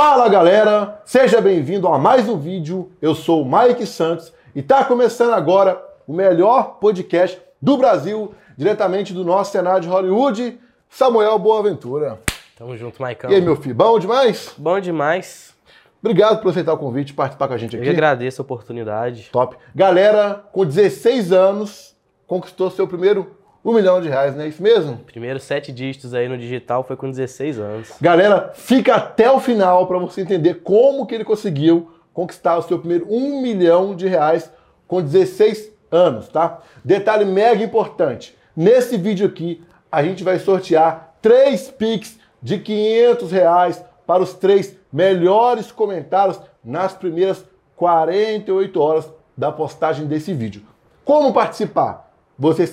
Fala galera, seja bem-vindo a mais um vídeo. Eu sou o Mike Santos e tá começando agora o melhor podcast do Brasil, diretamente do nosso cenário de Hollywood, Samuel Boaventura. Tamo junto, Maicão. E aí, meu filho, bom demais? Bom demais. Obrigado por aceitar o convite e participar com a gente Eu aqui. que agradeço a oportunidade. Top. Galera, com 16 anos, conquistou seu primeiro um milhão de reais, não é isso mesmo? Primeiro sete dígitos aí no digital foi com 16 anos. Galera, fica até o final para você entender como que ele conseguiu conquistar o seu primeiro um milhão de reais com 16 anos, tá? Detalhe mega importante. Nesse vídeo aqui, a gente vai sortear três Pix de 500 reais para os três melhores comentários nas primeiras 48 horas da postagem desse vídeo. Como participar? Você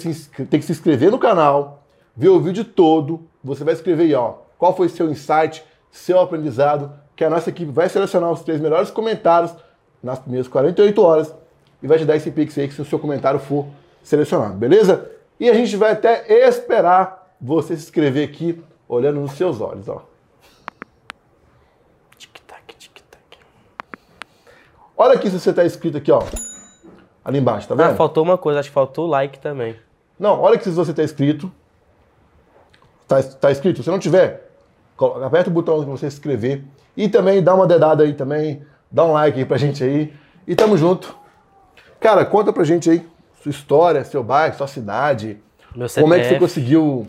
tem que se inscrever no canal, ver o vídeo todo. Você vai escrever aí, ó, qual foi seu insight, seu aprendizado, que a nossa equipe vai selecionar os três melhores comentários nas primeiras 48 horas e vai te dar esse pix aí se o seu comentário for selecionado, beleza? E a gente vai até esperar você se inscrever aqui olhando nos seus olhos, ó. Tic-tac, tic-tac. Olha aqui se você tá inscrito aqui, ó. Ali embaixo, tá vendo? Ah, faltou uma coisa, acho que faltou o like também. Não, olha aqui se você tá inscrito. Tá, tá inscrito? Se não tiver, aperta o botão para você se inscrever. E também dá uma dedada aí também. Dá um like aí pra gente aí. E tamo junto. Cara, conta pra gente aí sua história, seu bairro, sua cidade. Como é que você conseguiu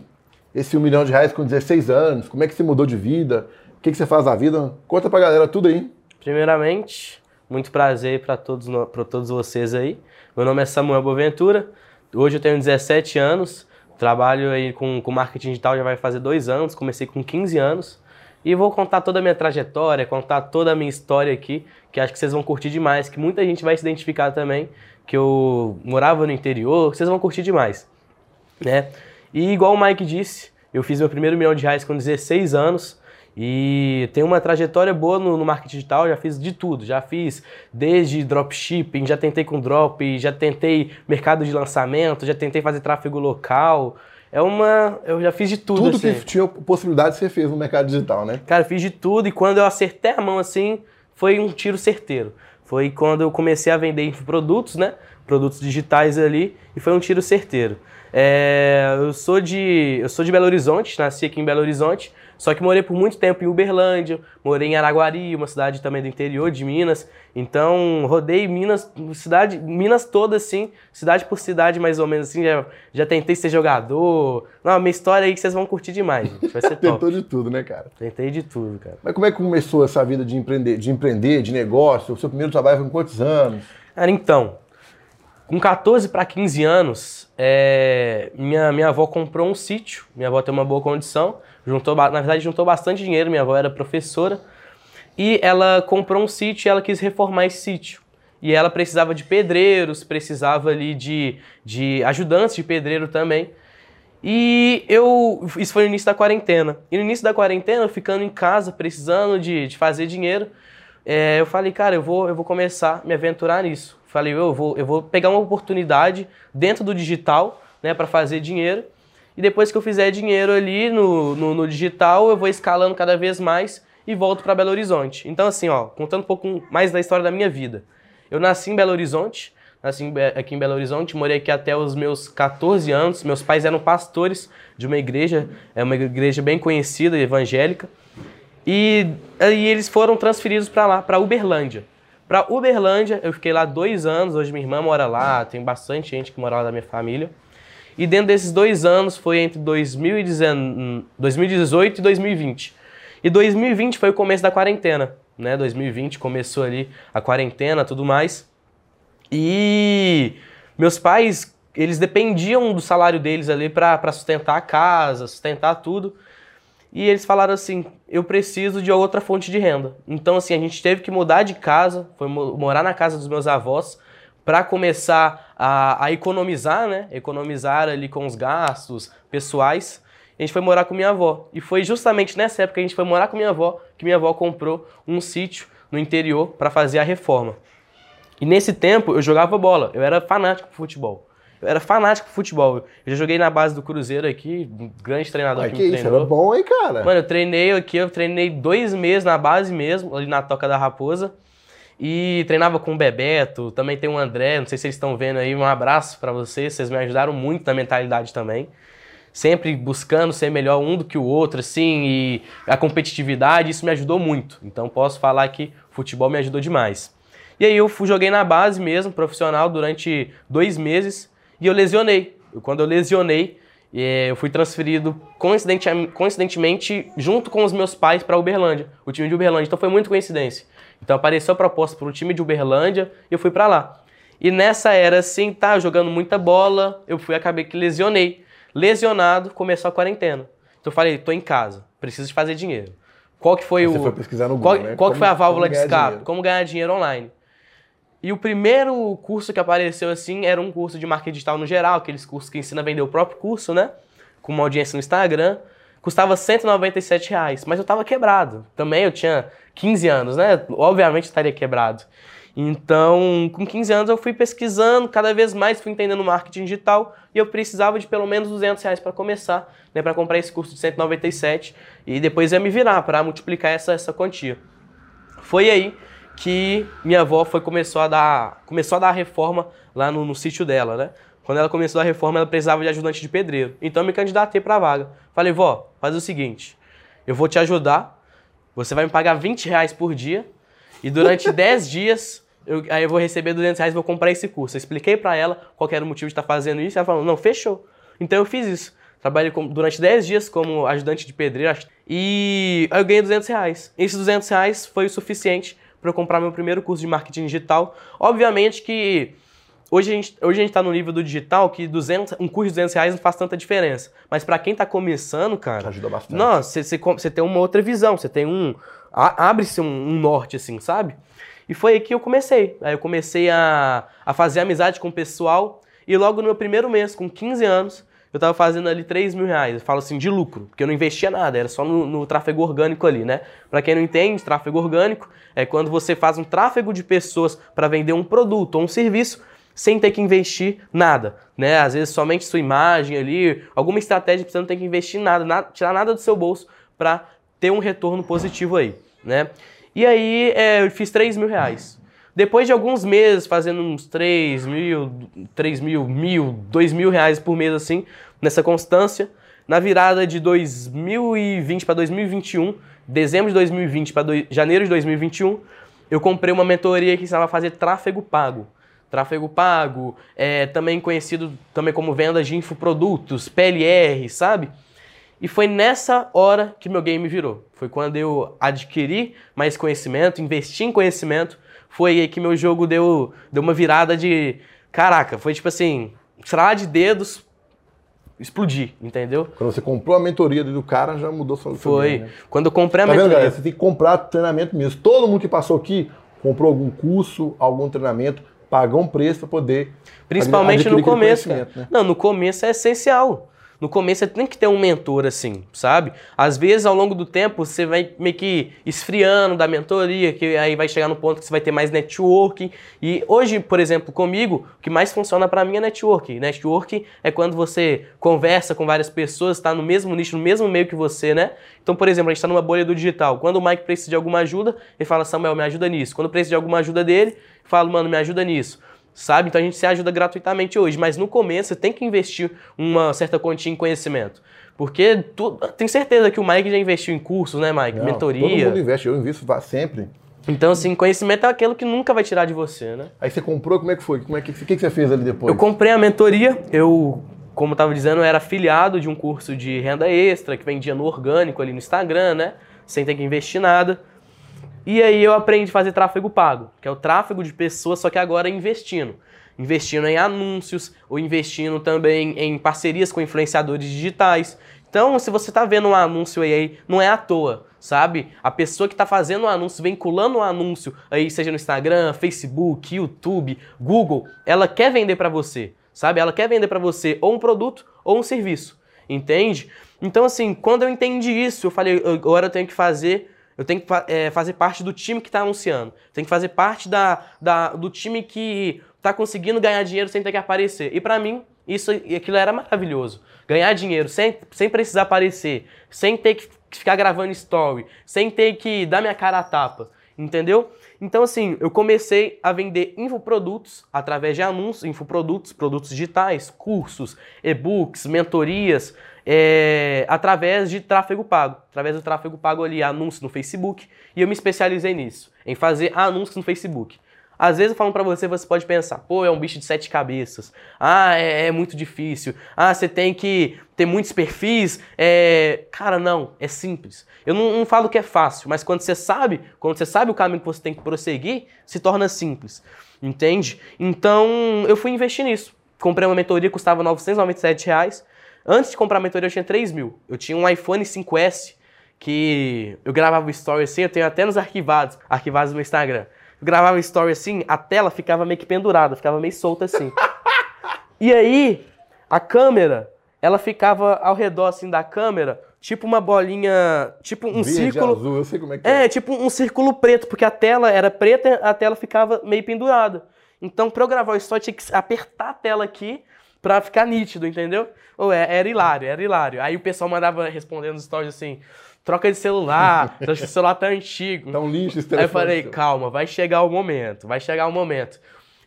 esse um milhão de reais com 16 anos? Como é que você mudou de vida? O que, que você faz na vida? Conta pra galera tudo aí. Primeiramente, muito prazer para todos, pra todos vocês aí. Meu nome é Samuel Boaventura. Hoje eu tenho 17 anos. Trabalho aí com, com marketing digital já vai fazer dois anos. Comecei com 15 anos. E vou contar toda a minha trajetória, contar toda a minha história aqui, que acho que vocês vão curtir demais, que muita gente vai se identificar também, que eu morava no interior, vocês vão curtir demais, né? E igual o Mike disse, eu fiz meu primeiro milhão de reais com 16 anos e tenho uma trajetória boa no, no marketing digital, já fiz de tudo, já fiz desde dropshipping, já tentei com drop, já tentei mercado de lançamento, já tentei fazer tráfego local. É uma, eu já fiz de tudo, Tudo assim. que tinha possibilidade você fez no mercado digital, né? Cara, fiz de tudo e quando eu acertei a mão assim, foi um tiro certeiro. Foi quando eu comecei a vender infoprodutos, né? Produtos digitais ali, e foi um tiro certeiro. É, eu, sou de, eu sou de Belo Horizonte, nasci aqui em Belo Horizonte, só que morei por muito tempo em Uberlândia, morei em Araguari, uma cidade também do interior de Minas. Então, rodei Minas, cidade, Minas toda assim, cidade por cidade mais ou menos assim, já, já tentei ser jogador. Não, minha história aí que vocês vão curtir demais, gente. Vai ser top. Tentou de tudo, né, cara? Tentei de tudo, cara. Mas como é que começou essa vida de empreender, de empreender, de negócio? O seu primeiro trabalho foi com quantos anos? Cara, então, com 14 para 15 anos, é, minha, minha avó comprou um sítio. Minha avó tem uma boa condição. Juntou, na verdade, juntou bastante dinheiro. Minha avó era professora. E ela comprou um sítio e ela quis reformar esse sítio. E ela precisava de pedreiros, precisava ali de, de ajudantes de pedreiro também. E eu. Isso foi no início da quarentena. E no início da quarentena, ficando em casa, precisando de, de fazer dinheiro, é, eu falei, cara, eu vou, eu vou começar a me aventurar nisso. Falei, eu vou, eu vou pegar uma oportunidade dentro do digital, né, para fazer dinheiro. E depois que eu fizer dinheiro ali no, no, no digital, eu vou escalando cada vez mais e volto para Belo Horizonte. Então, assim, ó, contando um pouco mais da história da minha vida. Eu nasci em Belo Horizonte, nasci aqui em Belo Horizonte, morei aqui até os meus 14 anos. Meus pais eram pastores de uma igreja, é uma igreja bem conhecida, evangélica. E aí eles foram transferidos para lá, para Uberlândia. Para Uberlândia, eu fiquei lá dois anos. Hoje minha irmã mora lá, tem bastante gente que mora lá da minha família. E dentro desses dois anos foi entre 2019 2018 e 2020. E 2020 foi o começo da quarentena, né? 2020 começou ali a quarentena, tudo mais. E meus pais, eles dependiam do salário deles ali para sustentar a casa, sustentar tudo. E eles falaram assim: eu preciso de outra fonte de renda. Então, assim, a gente teve que mudar de casa, foi mo- morar na casa dos meus avós, para começar a, a economizar, né? Economizar ali com os gastos pessoais. A gente foi morar com minha avó. E foi justamente nessa época que a gente foi morar com minha avó que minha avó comprou um sítio no interior para fazer a reforma. E nesse tempo eu jogava bola, eu era fanático por futebol. Eu era fanático por futebol. Eu já joguei na base do Cruzeiro aqui, um grande treinador Ai, que, que me isso, treinou. era bom, hein, cara? Mano, eu treinei aqui, eu treinei dois meses na base mesmo, ali na Toca da Raposa. E treinava com o Bebeto, também tem o André, não sei se vocês estão vendo aí, um abraço pra vocês, vocês me ajudaram muito na mentalidade também. Sempre buscando ser melhor um do que o outro, assim, e a competitividade, isso me ajudou muito. Então posso falar que futebol me ajudou demais. E aí eu joguei na base mesmo, profissional, durante dois meses, e eu lesionei. Quando eu lesionei, eh, eu fui transferido coincidente- coincidentemente junto com os meus pais para Uberlândia, o time de Uberlândia. Então foi muito coincidência. Então apareceu a proposta para o time de Uberlândia e eu fui para lá. E nessa era assim, tá, jogando muita bola, eu fui acabei que lesionei. Lesionado, começou a quarentena. Então eu falei, tô em casa, preciso de fazer dinheiro. Qual que foi Você o foi pesquisar no qual, Google, né? qual que Como- foi a válvula de escape? dinheiro. Como ganhar dinheiro online. E o primeiro curso que apareceu assim era um curso de marketing digital no geral, aqueles cursos que ensina a vender o próprio curso, né? Com uma audiência no Instagram. Custava 197 reais, mas eu tava quebrado. Também eu tinha 15 anos, né? Obviamente estaria quebrado. Então, com 15 anos eu fui pesquisando, cada vez mais fui entendendo marketing digital e eu precisava de pelo menos 200 reais para começar, né, para comprar esse curso de 197 e depois ia me virar para multiplicar essa, essa quantia. Foi aí que minha avó foi, começou, a dar, começou a dar reforma lá no, no sítio dela, né? Quando ela começou a reforma, ela precisava de ajudante de pedreiro. Então eu me candidatei para a vaga. Falei, vó, faz o seguinte, eu vou te ajudar, você vai me pagar 20 reais por dia e durante 10 dias eu, aí eu vou receber 200 reais e vou comprar esse curso. Eu expliquei para ela qual era o motivo de estar fazendo isso e ela falou, não, fechou. Então eu fiz isso. Trabalhei com- durante 10 dias como ajudante de pedreiro e eu ganhei 200 reais. Esses 200 reais foi o suficiente para eu comprar meu primeiro curso de marketing digital. Obviamente que hoje a gente hoje a gente está no nível do digital que 200, um curso de 200 reais não faz tanta diferença. Mas para quem está começando, cara, Ajuda bastante. não, você, tem uma outra visão, você tem um. Abre-se um, um norte, assim, sabe? E foi aí que eu comecei. Aí eu comecei a, a fazer amizade com o pessoal. E logo no meu primeiro mês, com 15 anos, eu tava fazendo ali 3 mil reais. Eu falo assim, de lucro, porque eu não investia nada, era só no, no tráfego orgânico ali, né? Pra quem não entende, tráfego orgânico é quando você faz um tráfego de pessoas para vender um produto ou um serviço sem ter que investir nada, né? Às vezes somente sua imagem ali, alguma estratégia você não tem que investir nada, nada tirar nada do seu bolso para ter um retorno positivo aí, né? E aí é, eu fiz 3 mil reais. Depois de alguns meses fazendo uns 3 mil, 3 mil, mil, 2 mil reais por mês assim, nessa constância, na virada de 2020 para 2021, dezembro de 2020 para janeiro de 2021, eu comprei uma mentoria que ensinava a fazer tráfego pago. Tráfego pago, é, também conhecido também como vendas de infoprodutos, PLR, sabe? E foi nessa hora que meu game virou. Foi quando eu adquiri mais conhecimento, investi em conhecimento. Foi aí que meu jogo deu, deu uma virada de. Caraca, foi tipo assim, estralar de dedos, explodir, entendeu? Quando você comprou a mentoria do cara, já mudou sua Foi. vida, né? Quando eu comprei a Tá vendo, mentoria. galera? Você tem que comprar treinamento mesmo. Todo mundo que passou aqui comprou algum curso, algum treinamento, pagou um preço para poder. Principalmente no começo, cara. né? Não, no começo é essencial. No começo você tem que ter um mentor assim, sabe? Às vezes, ao longo do tempo, você vai meio que esfriando da mentoria, que aí vai chegar no ponto que você vai ter mais networking. E hoje, por exemplo, comigo, o que mais funciona pra mim é networking. Networking é quando você conversa com várias pessoas, está no mesmo nicho, no mesmo meio que você, né? Então, por exemplo, a gente está numa bolha do digital. Quando o Mike precisa de alguma ajuda, ele fala, Samuel, me ajuda nisso. Quando precisa de alguma ajuda dele, falo, mano, me ajuda nisso sabe? Então a gente se ajuda gratuitamente hoje, mas no começo você tem que investir uma certa quantia em conhecimento. Porque tu, tenho certeza que o Mike já investiu em cursos, né, Mike? Não, Todo Mentoria. mundo investe, eu invisto sempre. Então, assim, conhecimento é aquilo que nunca vai tirar de você, né? Aí você comprou, como é que foi? Como é que, o que, que você fez ali depois? Eu comprei a mentoria, eu, como eu tava dizendo, eu era afiliado de um curso de renda extra que vendia no orgânico ali no Instagram, né? Sem ter que investir nada. E aí eu aprendi a fazer tráfego pago, que é o tráfego de pessoas, só que agora investindo. Investindo em anúncios, ou investindo também em parcerias com influenciadores digitais. Então, se você está vendo um anúncio aí, não é à toa, sabe? A pessoa que está fazendo o anúncio, vinculando o anúncio aí, seja no Instagram, Facebook, YouTube, Google, ela quer vender para você, sabe? Ela quer vender para você ou um produto ou um serviço, entende? Então, assim, quando eu entendi isso, eu falei, agora eu tenho que fazer eu tenho que é, fazer parte do time que está anunciando. Tenho que fazer parte da, da- do time que está tá conseguindo ganhar dinheiro sem ter que aparecer. E para mim, isso aquilo era maravilhoso. Ganhar dinheiro sem, sem precisar aparecer, sem ter que ficar gravando story, sem ter que dar minha cara a tapa, entendeu? Então, assim, eu comecei a vender infoprodutos através de anúncios, infoprodutos, produtos digitais, cursos, e-books, mentorias, é, através de tráfego pago. Através do tráfego pago ali, anúncios no Facebook, e eu me especializei nisso, em fazer anúncios no Facebook. Às vezes eu falo para você, você pode pensar, pô, é um bicho de sete cabeças. Ah, é, é muito difícil. Ah, você tem que ter muitos perfis. É... Cara, não, é simples. Eu não, não, falo que é fácil, mas quando você sabe, quando você sabe o caminho que você tem que prosseguir, se torna simples. Entende? Então, eu fui investir nisso. Comprei uma mentoria, custava 997 reais. Antes de comprar a mentoria, eu tinha 3 mil. Eu tinha um iPhone 5S que eu gravava story assim, eu tenho até nos arquivados, arquivados no Instagram gravava story assim, a tela ficava meio que pendurada, ficava meio solta assim. e aí, a câmera, ela ficava ao redor assim da câmera, tipo uma bolinha, tipo um Verde, círculo. azul, eu sei como é que é. É, tipo um círculo preto, porque a tela era preta, a tela ficava meio pendurada. Então, pra eu gravar o story, tinha que apertar a tela aqui pra ficar nítido, entendeu? Ou é, era hilário, era hilário. Aí o pessoal mandava respondendo os stories assim: troca de celular, o celular tá antigo. Tá um lixo esse Aí eu telefone. falei, calma, vai chegar o momento, vai chegar o momento.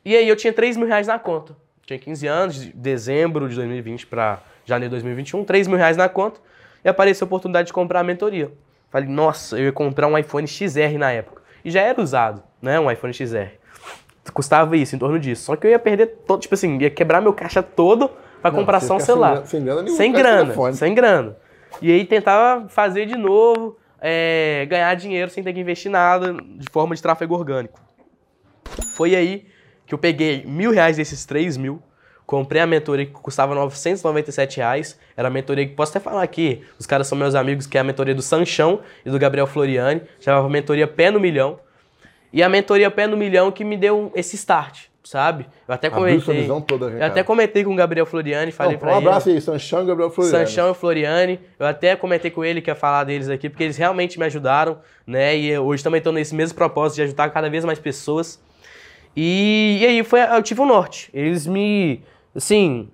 E aí eu tinha 3 mil reais na conta. Tinha 15 anos, de dezembro de 2020 para janeiro de 2021, 3 mil reais na conta. E apareceu a oportunidade de comprar a mentoria. Falei, nossa, eu ia comprar um iPhone XR na época. E já era usado, né? Um iPhone XR. Custava isso, em torno disso. Só que eu ia perder todo, tipo assim, ia quebrar meu caixa todo pra Não, comprar só um celular. sem grana- sem grana nenhuma sem grana. E aí tentava fazer de novo, é, ganhar dinheiro sem ter que investir nada, de forma de tráfego orgânico. Foi aí que eu peguei mil reais desses três mil, comprei a mentoria que custava 997 reais. Era a mentoria que posso até falar aqui, os caras são meus amigos, que é a mentoria do Sanchão e do Gabriel Floriani, chamava mentoria Pé no Milhão. E a mentoria Pé no Milhão que me deu esse start, sabe? Eu até Abriu comentei. sua visão toda, eu até comentei com o Gabriel Floriani, falei Não, pra um ele. abraço aí, Sanchão e Gabriel Floriano. Sanchão e Floriani. Eu até comentei com ele que ia falar deles aqui, porque eles realmente me ajudaram, né? E hoje também estou nesse mesmo propósito de ajudar cada vez mais pessoas. E, e aí foi, eu tive o norte. Eles me, assim,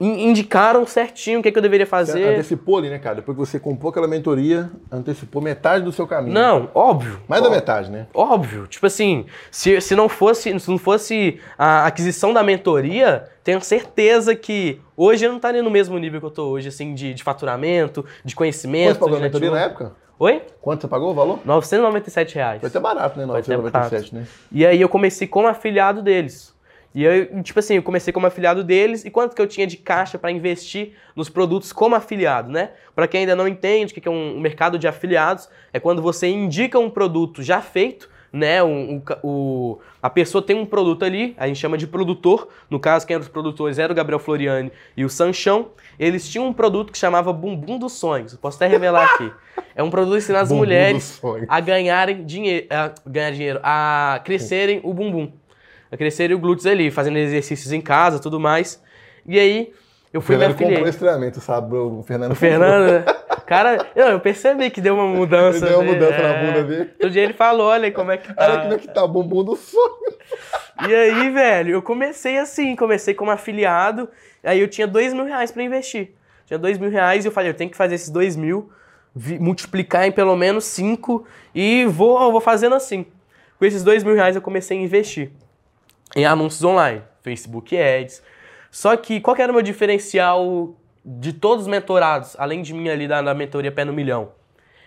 indicaram certinho o que, que eu deveria Você fazer. antecipou ali, né, cara? Depois que você comprou aquela mentoria, antecipou metade do seu caminho. Não, óbvio. Mais da Ó- metade, né? Óbvio. Tipo assim, se, se não fosse se não fosse a aquisição da mentoria, tenho certeza que hoje eu não estaria no mesmo nível que eu tô hoje, assim, de, de faturamento, de conhecimento. você pagou a mentoria na época? Oi? Quanto você pagou o valor? 997 reais. Foi até barato, né? Até 997, né? E aí eu comecei como afiliado deles. E eu, tipo assim, eu comecei como afiliado deles e quanto que eu tinha de caixa para investir nos produtos como afiliado, né? Para quem ainda não entende o que é um mercado de afiliados, é quando você indica um produto já feito, né? Ca- o, a pessoa tem um produto ali, a gente chama de produtor. No caso, quem eram os produtores era o Gabriel Floriani e o Sanchão. Eles tinham um produto que chamava Bumbum dos Sonhos. Posso até revelar aqui. É um produto ensinado às Bumbum mulheres a ganharem dinheiro, a ganhar dinheiro, a crescerem o bumbum, a crescerem o glúteos ali, fazendo exercícios em casa, tudo mais. E aí eu O fui me Fernando comprou esse treinamento, sabe? O Fernando O Fernando, né? cara, eu, eu percebi que deu uma mudança. Ele deu uma mudança na É. bunda dele. Outro dia ele falou, olha como é que tá. Olha como é que tá, bumbum do sonho. E aí, velho, eu comecei assim, comecei como afiliado, aí eu tinha dois mil reais pra investir. Tinha dois mil reais e eu falei, eu tenho que fazer esses dois mil, multiplicar em pelo menos cinco e vou, vou fazendo assim. Com esses dois mil reais eu comecei a investir em anúncios online, Facebook Ads. Só que qual que era o meu diferencial de todos os mentorados, além de mim ali da, da mentoria Pé no Milhão?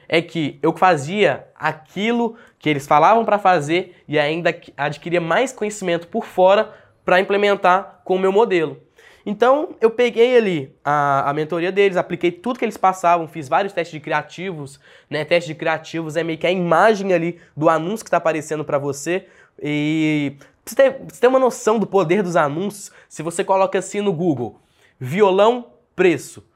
É que eu fazia aquilo que eles falavam para fazer e ainda adquiria mais conhecimento por fora para implementar com o meu modelo. Então eu peguei ali a, a mentoria deles, apliquei tudo que eles passavam, fiz vários testes de criativos, né? Teste de criativos é meio que a imagem ali do anúncio que está aparecendo para você. E você, pra você ter uma noção do poder dos anúncios, se você coloca assim no Google, violão, preço.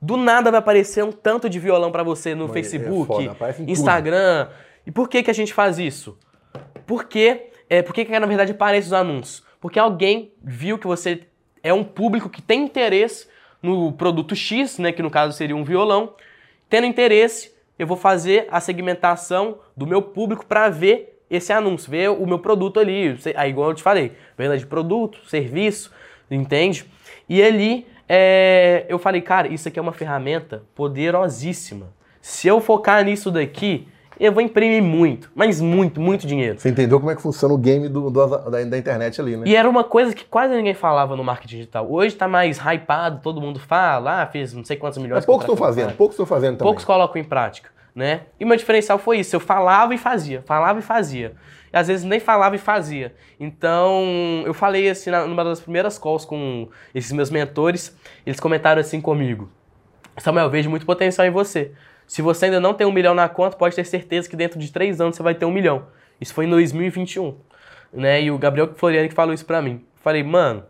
Do nada vai aparecer um tanto de violão para você no é Facebook, foda, aparece em tudo. Instagram. E por que, que a gente faz isso? Porque, é, por que, que na verdade aparecem os anúncios? Porque alguém viu que você é um público que tem interesse no produto X, né, que no caso seria um violão. Tendo interesse, eu vou fazer a segmentação do meu público para ver esse anúncio, ver o meu produto ali. Aí, igual eu te falei, venda de produto, serviço, entende? E ali é, eu falei, cara, isso aqui é uma ferramenta poderosíssima. Se eu focar nisso daqui, eu vou imprimir muito, mas muito, muito dinheiro. Você entendeu como é que funciona o game do, do da, da, internet ali, né? E era uma coisa que quase ninguém falava no marketing digital. Hoje tá mais hypado, todo mundo fala, ah, fiz não sei quantos milhões. Mas poucos estão fazendo, poucos estão fazendo também. Poucos colocam em prática, né? E meu diferencial foi isso, eu falava e fazia, falava e fazia. E às vezes nem falava e fazia. Então, eu falei assim, numa das primeiras calls com esses meus mentores, eles comentaram assim comigo, Samuel, vejo muito potencial em você. Se você ainda não tem um milhão na conta, pode ter certeza que dentro de três anos você vai ter um milhão. Isso foi em 2021. Né? E o Gabriel Floriani que falou isso pra mim. Falei, mano,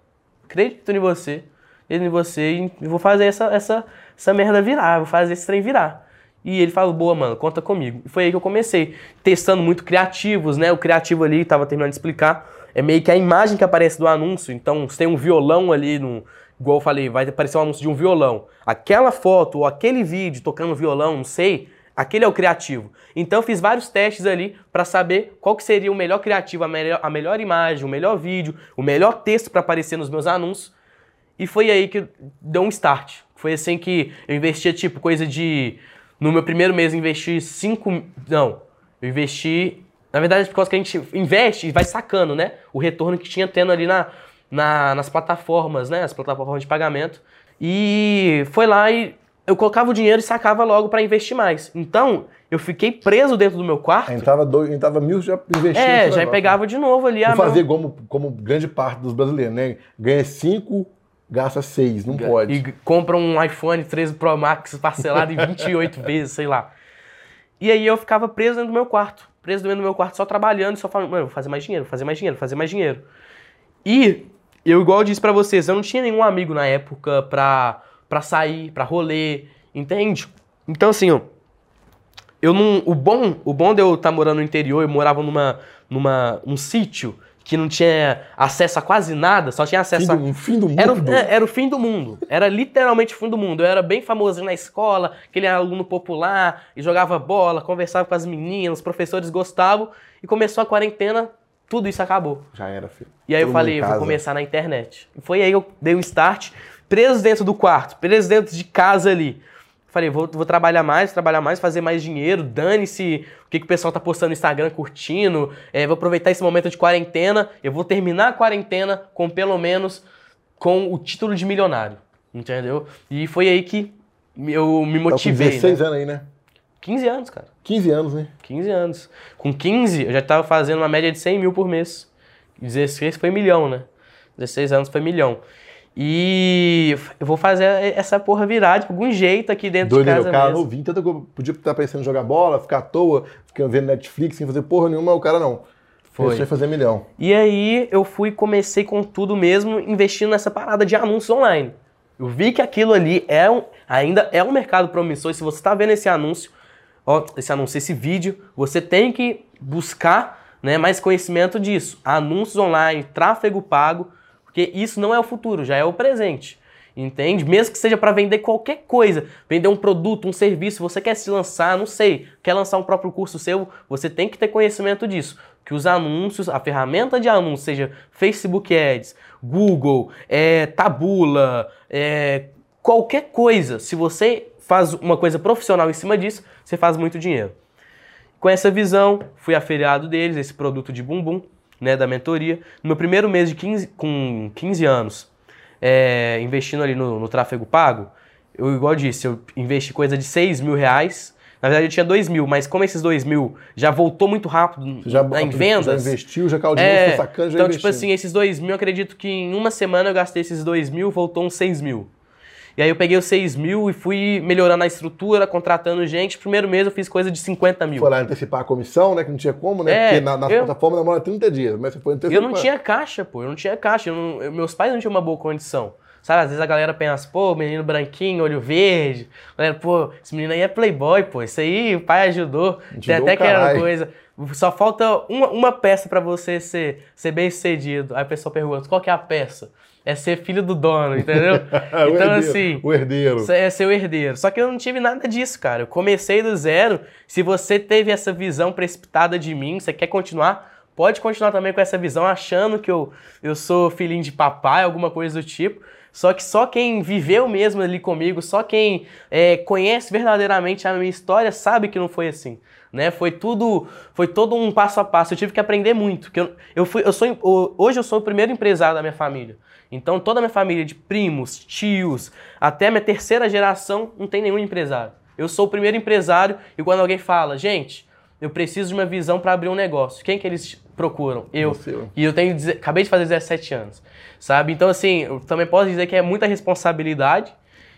acredito em você, acredito em você e vou fazer essa, essa, essa merda virar, vou fazer esse trem virar. E ele falou, boa, mano, conta comigo. E foi aí que eu comecei, testando muito criativos, né? O criativo ali, tava terminando de explicar, é meio que a imagem que aparece do anúncio. Então, você tem um violão ali no, igual eu falei, vai aparecer um anúncio de um violão. Aquela foto ou aquele vídeo tocando violão, não sei, aquele é o criativo. Então eu fiz vários testes ali para saber qual que seria o melhor criativo, a melhor, a melhor imagem, o melhor vídeo, o melhor texto para aparecer nos meus anúncios. E foi aí que deu um start. Foi assim que eu investia tipo coisa de no meu primeiro mês eu investi 5, não, eu investi, na verdade, por causa que a gente investe e vai sacando, né? O retorno que tinha tendo ali na na, nas plataformas, né? As plataformas de pagamento. E foi lá e eu colocava o dinheiro e sacava logo para investir mais. Então, eu fiquei preso dentro do meu quarto. Entrava, dois, entrava mil, já investia. É, já pegava de novo ali. Não fazer meu... como, como grande parte dos brasileiros, né? Ganha cinco, gasta seis, não pode. E compra um iPhone 13 Pro Max parcelado em 28 vezes, sei lá. E aí eu ficava preso dentro do meu quarto. Preso dentro do meu quarto, só trabalhando e só falando, mano, vou fazer mais dinheiro, fazer mais dinheiro, fazer mais dinheiro. E eu, igual eu disse pra vocês, eu não tinha nenhum amigo na época pra, pra sair, pra rolê, entende? Então, assim, ó, eu não. O bom, o bom de eu estar tá morando no interior, eu morava numa, numa, num sítio que não tinha acesso a quase nada, só tinha acesso fim do, a. fim do mundo. Era, é, era, o fim do mundo. Era literalmente o fim do mundo. Eu era bem famoso na escola, aquele aluno popular, e jogava bola, conversava com as meninas, os professores gostavam, e começou a quarentena, tudo isso acabou. Já era, filho. E aí Todo eu falei, vou começar na internet. E foi aí que eu dei um start, preso dentro do quarto, preso dentro de casa ali. Falei, vou, vou trabalhar mais, trabalhar mais, fazer mais dinheiro, dane-se o que, que o pessoal tá postando no Instagram, curtindo. É, vou aproveitar esse momento de quarentena, eu vou terminar a quarentena com pelo menos com o título de milionário. Entendeu? E foi aí que eu me motivei. Tá com 16 né? anos aí, né? 15 anos, cara. 15 anos, né? 15 anos. Com 15, eu já estava fazendo uma média de 100 mil por mês. 16 foi milhão, né? 16 anos foi milhão. E eu vou fazer essa porra virar de algum jeito aqui dentro Doido, de casa. O cara mesmo. novinho, tanto que eu podia estar pensando em jogar bola, ficar à toa, ficar vendo Netflix sem fazer porra nenhuma, o cara não. Foi. Pensou fazer milhão. E aí eu fui, comecei com tudo mesmo, investindo nessa parada de anúncios online. Eu vi que aquilo ali é um, ainda é um mercado promissor. E se você está vendo esse anúncio, ó, esse anúncio, esse vídeo, você tem que buscar né, mais conhecimento disso. Anúncios online, tráfego pago, porque isso não é o futuro, já é o presente. Entende? Mesmo que seja para vender qualquer coisa, vender um produto, um serviço, você quer se lançar, não sei, quer lançar um próprio curso seu, você tem que ter conhecimento disso. Que os anúncios, a ferramenta de anúncio, seja Facebook Ads, Google, é, Tabula, é, qualquer coisa, se você faz uma coisa profissional em cima disso, você faz muito dinheiro. Com essa visão, fui afiliado deles, esse produto de bumbum, né, da mentoria. No meu primeiro mês de 15, com 15 anos, é, investindo ali no, no, tráfego pago, eu, igual disse, eu investi coisa de 6 mil reais. Na verdade, eu tinha 2 mil, mas como esses 2 mil já voltou muito rápido já, em vendas. Já investiu, já caiu dinheiro, é, sacando, já Então, tipo assim, esses 2 mil, eu acredito que em uma semana eu gastei esses 2 mil, voltou uns 6 mil. E aí eu peguei os 6 mil e fui melhorando a estrutura, contratando gente. Primeiro mês eu fiz coisa de 50 mil. Foi lá antecipar a comissão, né? Que não tinha como, né? É, Porque na, na eu, plataforma demora 30 dias, mas você foi antecipar. Eu não tinha caixa, pô. Eu não tinha caixa. Não, eu, meus pais não tinham uma boa condição. Sabe, às vezes a galera pensa, pô, menino branquinho, olho verde. Galera, pô, esse menino aí é playboy, pô. Isso aí o pai ajudou. Tem até que era coisa. Só falta uma, uma peça para você ser, ser bem sucedido. Aí a pessoa pergunta, qual que é a peça? É ser filho do dono, entendeu? então, herdeiro, assim. O herdeiro. É ser o herdeiro. Só que eu não tive nada disso, cara. Eu comecei do zero. Se você teve essa visão precipitada de mim, você quer continuar, pode continuar também com essa visão, achando que eu, eu sou filhinho de papai, alguma coisa do tipo. Só que só quem viveu mesmo ali comigo, só quem é, conhece verdadeiramente a minha história, sabe que não foi assim né? Foi tudo, foi todo um passo a passo. Eu tive que aprender muito. Que eu, eu fui, eu sou, hoje eu sou o primeiro empresário da minha família. Então toda a minha família de primos, tios, até a minha terceira geração não tem nenhum empresário. Eu sou o primeiro empresário e quando alguém fala, gente, eu preciso de uma visão para abrir um negócio. Quem que eles procuram? Eu. Você. E eu tenho acabei de fazer 17 anos, sabe? Então assim, eu também posso dizer que é muita responsabilidade.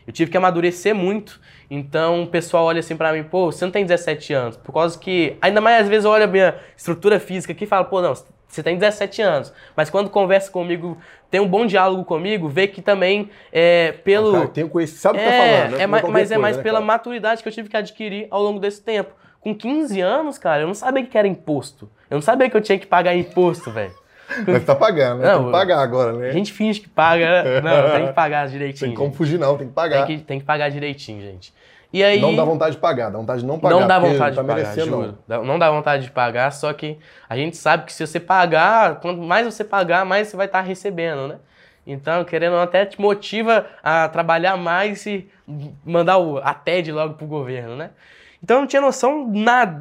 Eu tive que amadurecer muito. Então o pessoal olha assim para mim, pô, você não tem 17 anos. Por causa que, ainda mais às vezes eu olho a minha estrutura física aqui e falo, pô, não, você tem 17 anos. Mas quando conversa comigo, tem um bom diálogo comigo, vê que também é pelo. Cara, tem conhecido, sabe o é, que tá falando, né? É, mas, mas é mais né, pela cara? maturidade que eu tive que adquirir ao longo desse tempo. Com 15 anos, cara, eu não sabia que era imposto. Eu não sabia que eu tinha que pagar imposto, velho. Mas tá pagando, né? Não, tem que pagar agora, né? A gente finge que paga. Né? Não, tem que pagar direitinho. Tem como fugir, não, tem que pagar. Tem que, tem que pagar direitinho, gente. E aí, não dá vontade de pagar, dá vontade de não pagar. Não dá vontade tá de pagar, juro. Não. não dá vontade de pagar, só que a gente sabe que se você pagar, quanto mais você pagar, mais você vai estar tá recebendo, né? Então, querendo até te motiva a trabalhar mais e mandar o, a TED logo pro governo, né? Então eu não tinha noção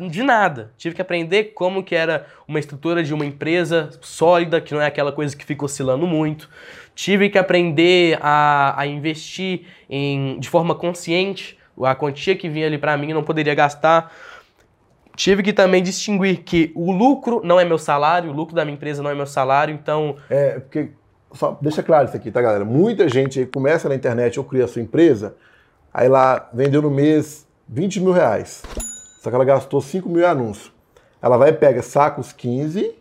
de nada. Tive que aprender como que era uma estrutura de uma empresa sólida, que não é aquela coisa que fica oscilando muito. Tive que aprender a, a investir em, de forma consciente a quantia que vinha ali para mim, não poderia gastar. Tive que também distinguir que o lucro não é meu salário, o lucro da minha empresa não é meu salário, então. É, porque. Só deixa claro isso aqui, tá, galera? Muita gente começa na internet ou cria a sua empresa, aí lá vendeu no mês 20 mil reais. Só que ela gastou 5 mil em anúncio. Ela vai e pega sacos 15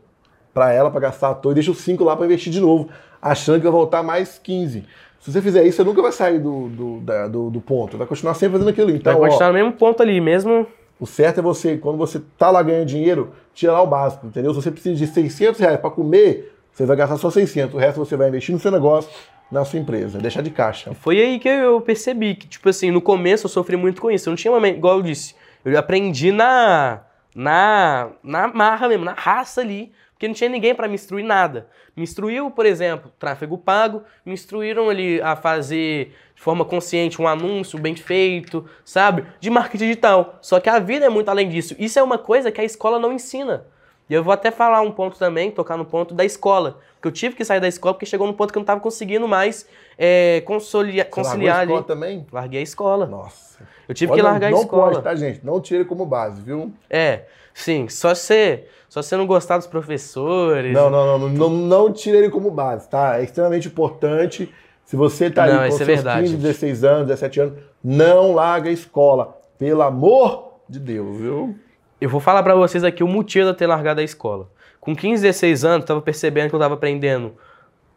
para ela para gastar à toa e deixa os 5 lá para investir de novo, achando que vai voltar mais 15. Se você fizer isso, você nunca vai sair do, do, da, do, do, ponto. Vai continuar sempre fazendo aquilo. Então, vai continuar ó, no mesmo ponto ali, mesmo. O certo é você, quando você tá lá ganhando dinheiro, tirar o básico, entendeu? Se você precisa de 600 reais para comer, você vai gastar só 600. O resto você vai investir no seu negócio, na sua empresa, deixar de caixa. Foi aí que eu percebi que, tipo assim, no começo eu sofri muito com isso. Eu não tinha uma. Igual eu disse, eu aprendi na. Na, na marra mesmo, na raça ali. Porque não tinha ninguém para me instruir nada. Me instruiu, por exemplo, tráfego pago, me instruíram ali a fazer de forma consciente um anúncio bem feito, sabe? De marketing digital. Só que a vida é muito além disso. Isso é uma coisa que a escola não ensina. E eu vou até falar um ponto também, tocar no ponto da escola. Porque eu tive que sair da escola porque chegou num ponto que eu não estava conseguindo mais é, conciliar, Você conciliar a escola também? Larguei a escola. Nossa. Eu tive que largar a escola. Não pode, tá, gente? Não tire como base, viu? É, sim. Só você só você não gostar dos professores. Não, não, não, não, não tire ele como base, tá? É extremamente importante. Se você tá não, aí com seus é verdade. 15, 16 anos, 17 anos, não larga a escola. Pelo amor de Deus, viu? Eu vou falar para vocês aqui o motivo de eu ter largado a escola. Com 15, 16 anos, eu tava percebendo que eu tava aprendendo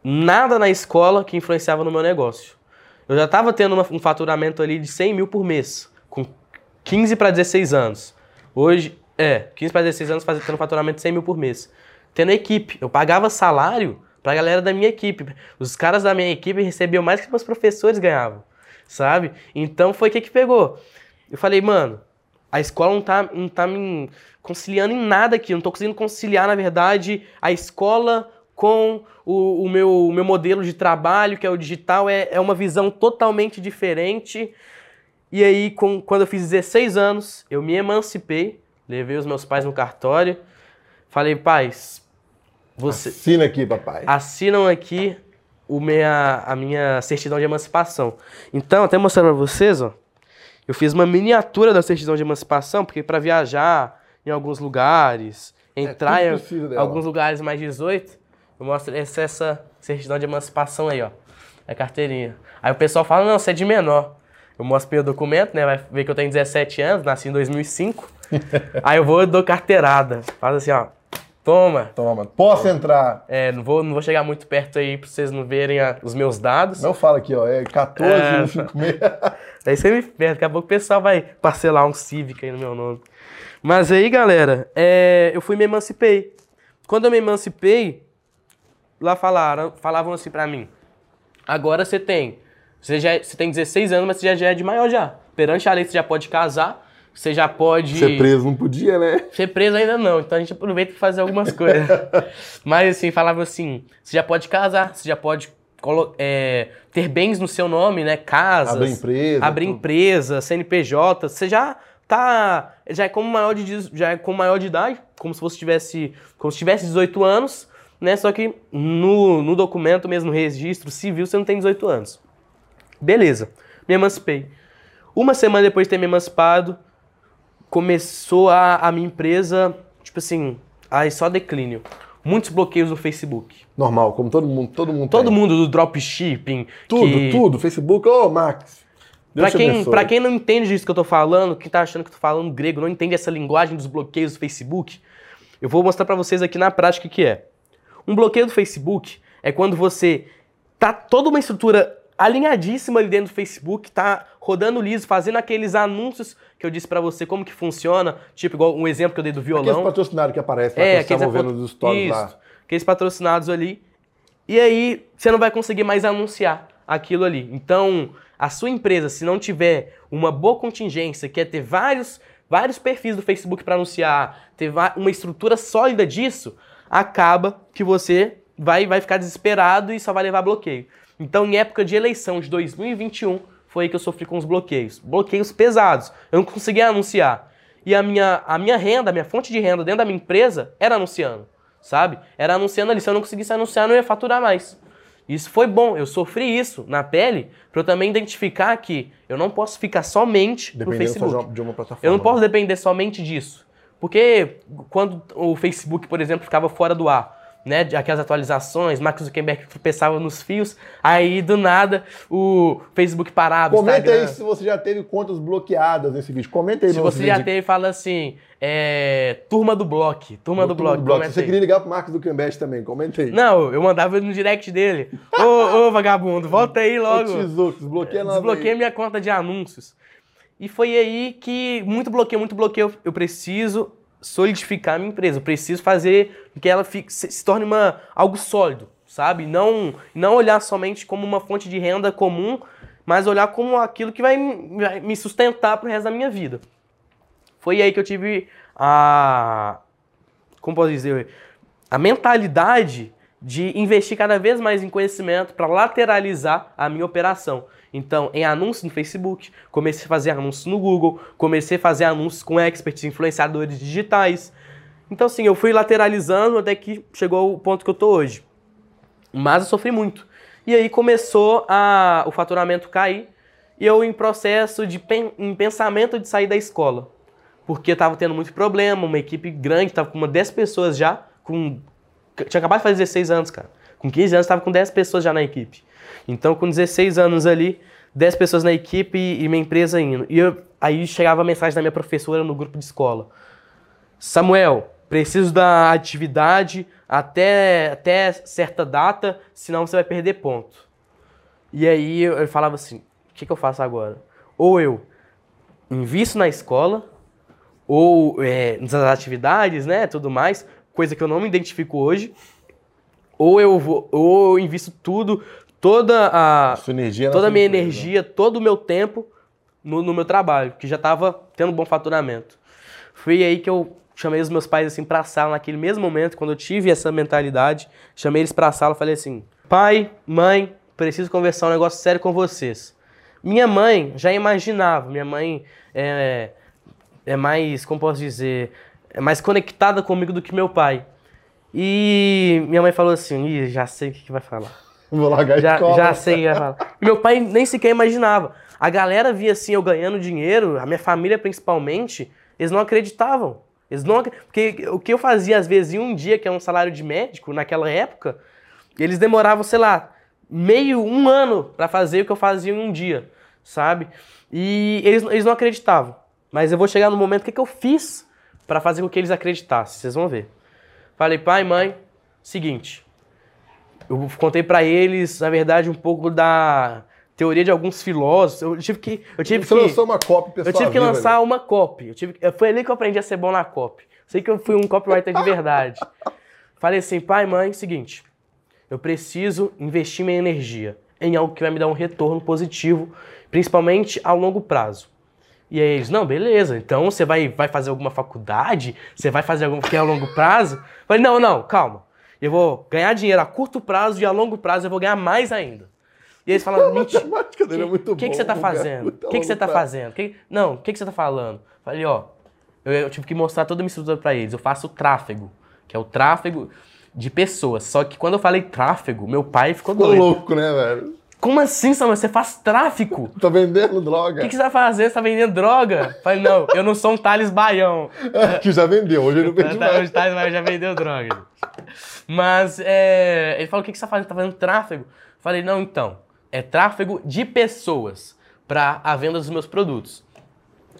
nada na escola que influenciava no meu negócio. Eu já estava tendo um faturamento ali de 100 mil por mês, com 15 para 16 anos. Hoje, é, 15 para 16 anos fazendo faturamento de 100 mil por mês. Tendo equipe. Eu pagava salário pra galera da minha equipe. Os caras da minha equipe recebiam mais que meus professores ganhavam, sabe? Então foi o que que pegou. Eu falei, mano, a escola não tá, não tá me conciliando em nada aqui. Não tô conseguindo conciliar, na verdade, a escola com o, o, meu, o meu modelo de trabalho, que é o digital. É, é uma visão totalmente diferente. E aí, com, quando eu fiz 16 anos, eu me emancipei Levei os meus pais no cartório. Falei, pais, você. Assina aqui, papai. Assinam aqui o minha, a minha certidão de emancipação. Então, até mostrando pra vocês, ó. Eu fiz uma miniatura da certidão de emancipação, porque para viajar em alguns lugares, é, entrar é, em alguns lugares mais 18, eu mostro essa, essa certidão de emancipação aí, ó. É carteirinha. Aí o pessoal fala, não, você é de menor. Eu mostro meu documento, né? Vai ver que eu tenho 17 anos, nasci em 2005. Aí eu vou e dou carteirada. Faz assim, ó. Toma. Toma. Posso entrar? É, não vou, não vou chegar muito perto aí pra vocês não verem a- os meus dados. Não fala aqui, ó. É 14 É, 56. Aí você me perde, daqui a pouco o pessoal vai parcelar um Civic aí no meu nome. Mas aí, galera, é, eu fui e me emancipei. Quando eu me emancipei, lá falaram, falavam assim pra mim: agora você tem. Você, já, é- você tem 16 anos, mas você já, já é de maior já. Perante a lei, você já pode casar, você já pode. Ser preso não podia, né? Ser preso ainda não, então a gente aproveita para fazer algumas coisas. Mas assim, falava assim: você já pode casar, você já pode é, ter bens no seu nome, né? Casas. Abrir empresa, Abrir tudo. empresa, CNPJ. Você já tá. Já é como maior de, já é como maior de idade, como se você tivesse. Como se tivesse 18 anos, né? Só que no, no documento mesmo, no registro civil, você não tem 18 anos. Beleza, me emancipei. Uma semana depois de ter me emancipado, começou a, a minha empresa, tipo assim, aí só declínio. Muitos bloqueios no Facebook. Normal, como todo mundo, todo mundo Todo tem. mundo do dropshipping. Tudo, que- tudo. Facebook, ô Max. Deus Pra quem, pra quem não entende disso que eu tô falando, quem tá achando que eu tô falando grego, não entende essa linguagem dos bloqueios do Facebook, eu vou mostrar pra vocês aqui na prática o que é. Um bloqueio do Facebook é quando você tá toda uma estrutura alinhadíssima ali dentro do Facebook, tá rodando liso, fazendo aqueles anúncios que eu disse pra você como que funciona, tipo igual um exemplo que eu dei do Aqueles violão. patrocinados que aparecem É, que estavam vendo os stories Isso, lá. aqueles patrocinados ali. E aí, você não vai conseguir mais anunciar aquilo ali. Então, a sua empresa, se não tiver uma boa contingência, que é ter vários, vários perfis do Facebook para anunciar, ter uma estrutura sólida disso, acaba que você vai, vai ficar desesperado e só vai levar bloqueio. Então, em época de eleição de 2021, foi aí que eu sofri com os bloqueios. Bloqueios pesados. Eu não conseguia anunciar. E a minha, a minha renda, a minha fonte de renda dentro da minha empresa era anunciando, sabe? Era anunciando ali. Se eu não conseguisse anunciar, não ia faturar mais. Isso foi bom. Eu sofri isso na pele para eu também identificar que eu não posso ficar somente no Dependendo só Facebook. uma, de uma plataforma. Eu não posso depender somente disso. Porque quando o Facebook, por exemplo, ficava fora do ar, né, aquelas atualizações, Mark Zuckerberg tropeçava nos fios, aí do nada o Facebook parava, Comenta Instagram. aí se você já teve contas bloqueadas nesse vídeo. Comenta aí Se você já vídeo. teve, fala assim, é, turma do bloco, turma do bloco, Se comenta você queria ligar pro Marcos Zuckerberg também, comenta aí. Não, eu mandava no direct dele. Ô, ô, vagabundo, volta aí logo. Desbloqueia aí. minha conta de anúncios. E foi aí que, muito bloqueio, muito bloqueio, eu preciso solidificar a minha empresa. Eu preciso fazer que ela fique, se, se torne uma, algo sólido, sabe? Não, não olhar somente como uma fonte de renda comum, mas olhar como aquilo que vai, vai me sustentar pro resto da minha vida. Foi aí que eu tive a. Como posso dizer? A mentalidade de investir cada vez mais em conhecimento para lateralizar a minha operação. Então, em anúncios no Facebook, comecei a fazer anúncios no Google, comecei a fazer anúncios com experts, influenciadores digitais. Então, assim, eu fui lateralizando até que chegou o ponto que eu tô hoje. Mas eu sofri muito. E aí começou a, o faturamento cair e eu em processo de pen- em pensamento de sair da escola. Porque tava tendo muito problema, uma equipe grande, tava com uma 10 pessoas já, com tinha acabado de fazer 16 anos, cara. Com 15 anos tava com 10 pessoas já na equipe. Então, com 16 anos ali, 10 pessoas na equipe e, e minha empresa indo. E eu- aí chegava a mensagem da minha professora no grupo de escola. Samuel, preciso da atividade até, até certa data, senão você vai perder ponto. E aí eu, eu falava assim, o que, que eu faço agora? Ou eu invisto na escola, ou é, nas atividades, né, tudo mais, coisa que eu não me identifico hoje, ou eu vou, ou eu invisto tudo, toda a Sua energia na toda a minha empresa. energia, todo o meu tempo no, no meu trabalho, que já estava tendo bom faturamento. Foi aí que eu chamei os meus pais assim pra sala naquele mesmo momento, quando eu tive essa mentalidade, chamei eles pra sala e falei assim: "Pai, mãe, preciso conversar um negócio sério com vocês". Minha mãe já imaginava, minha mãe é, é mais, como posso dizer, é mais conectada comigo do que meu pai. E minha mãe falou assim: Ih, já sei o que, que vai falar. Vou largar Já, escola. já sei. E meu pai nem sequer imaginava. A galera via assim, eu ganhando dinheiro, a minha família principalmente, eles não acreditavam. Eles não, porque o que eu fazia às vezes em um dia, que é um salário de médico, naquela época, eles demoravam, sei lá, meio, um ano pra fazer o que eu fazia em um dia, sabe? E eles, eles não acreditavam. Mas eu vou chegar no momento, o que, que eu fiz pra fazer com que eles acreditassem? Vocês vão ver. Falei, pai, mãe, seguinte. Eu contei pra eles, na verdade, um pouco da teoria de alguns filósofos. Eu tive que. Eu tive Você que, lançou uma copy pessoal. eu tive que lançar uma copy. Eu tive, foi ali que eu aprendi a ser bom na copy. Sei que eu fui um copywriter de verdade. Falei assim, pai, mãe, seguinte. Eu preciso investir minha energia em algo que vai me dar um retorno positivo, principalmente a longo prazo. E aí eles, não, beleza, então você vai, vai fazer alguma faculdade? Você vai fazer algum que é a longo prazo? Falei, não, não, calma. Eu vou ganhar dinheiro a curto prazo e a longo prazo eu vou ganhar mais ainda. E eles falaram, A matemática dele é muito O que, que bom, você tá cara. fazendo? Muito O que, que você tá prazo. fazendo? Que- não, o que, que você tá falando? Falei, ó, eu, eu tive que mostrar toda a minha estrutura pra eles. Eu faço tráfego, que é o tráfego de pessoas. Só que quando eu falei tráfego, meu pai ficou Ficou doido. louco, né, velho? Como assim, Samuel? Você faz tráfico? Tá vendendo O droga. que, que você tá fazendo? Você tá vendendo droga? Falei, não, eu não sou um Thales Baião. que já vendeu, hoje ele não vende Tá, mais. o Thales Baião já vendeu droga. Mas é, ele falou, o que, que você tá fazendo? Tá fazendo tráfego? Falei, não, então, é tráfego de pessoas para a venda dos meus produtos.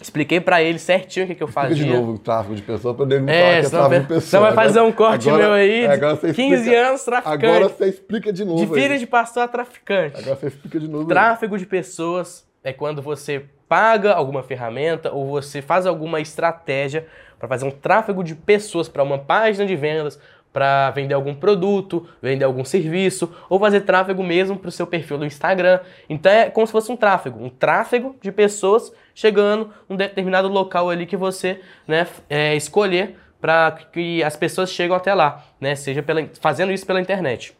Expliquei pra ele certinho o que, que eu fazia. de novo o tráfico de pessoa pra ele não falar É, que é tráfico de pessoa. senão vai fazer um corte agora- meu aí agora de você 15 explica- anos traficante. Agora você explica de novo. de filho aí. de pastor a traficante. Agora você explica de novo. aí. Tráfego de pessoas é quando você paga alguma ferramenta ou você faz alguma estratégia para fazer um tráfego de pessoas para uma página de vendas, para vender algum produto, vender algum serviço, ou fazer tráfego mesmo para o seu perfil do Instagram. Então é como se fosse um tráfego, um tráfego de pessoas chegando num determinado local ali que você né, é, escolher para que as pessoas cheguem até lá, né? Seja pela, fazendo isso pela internet.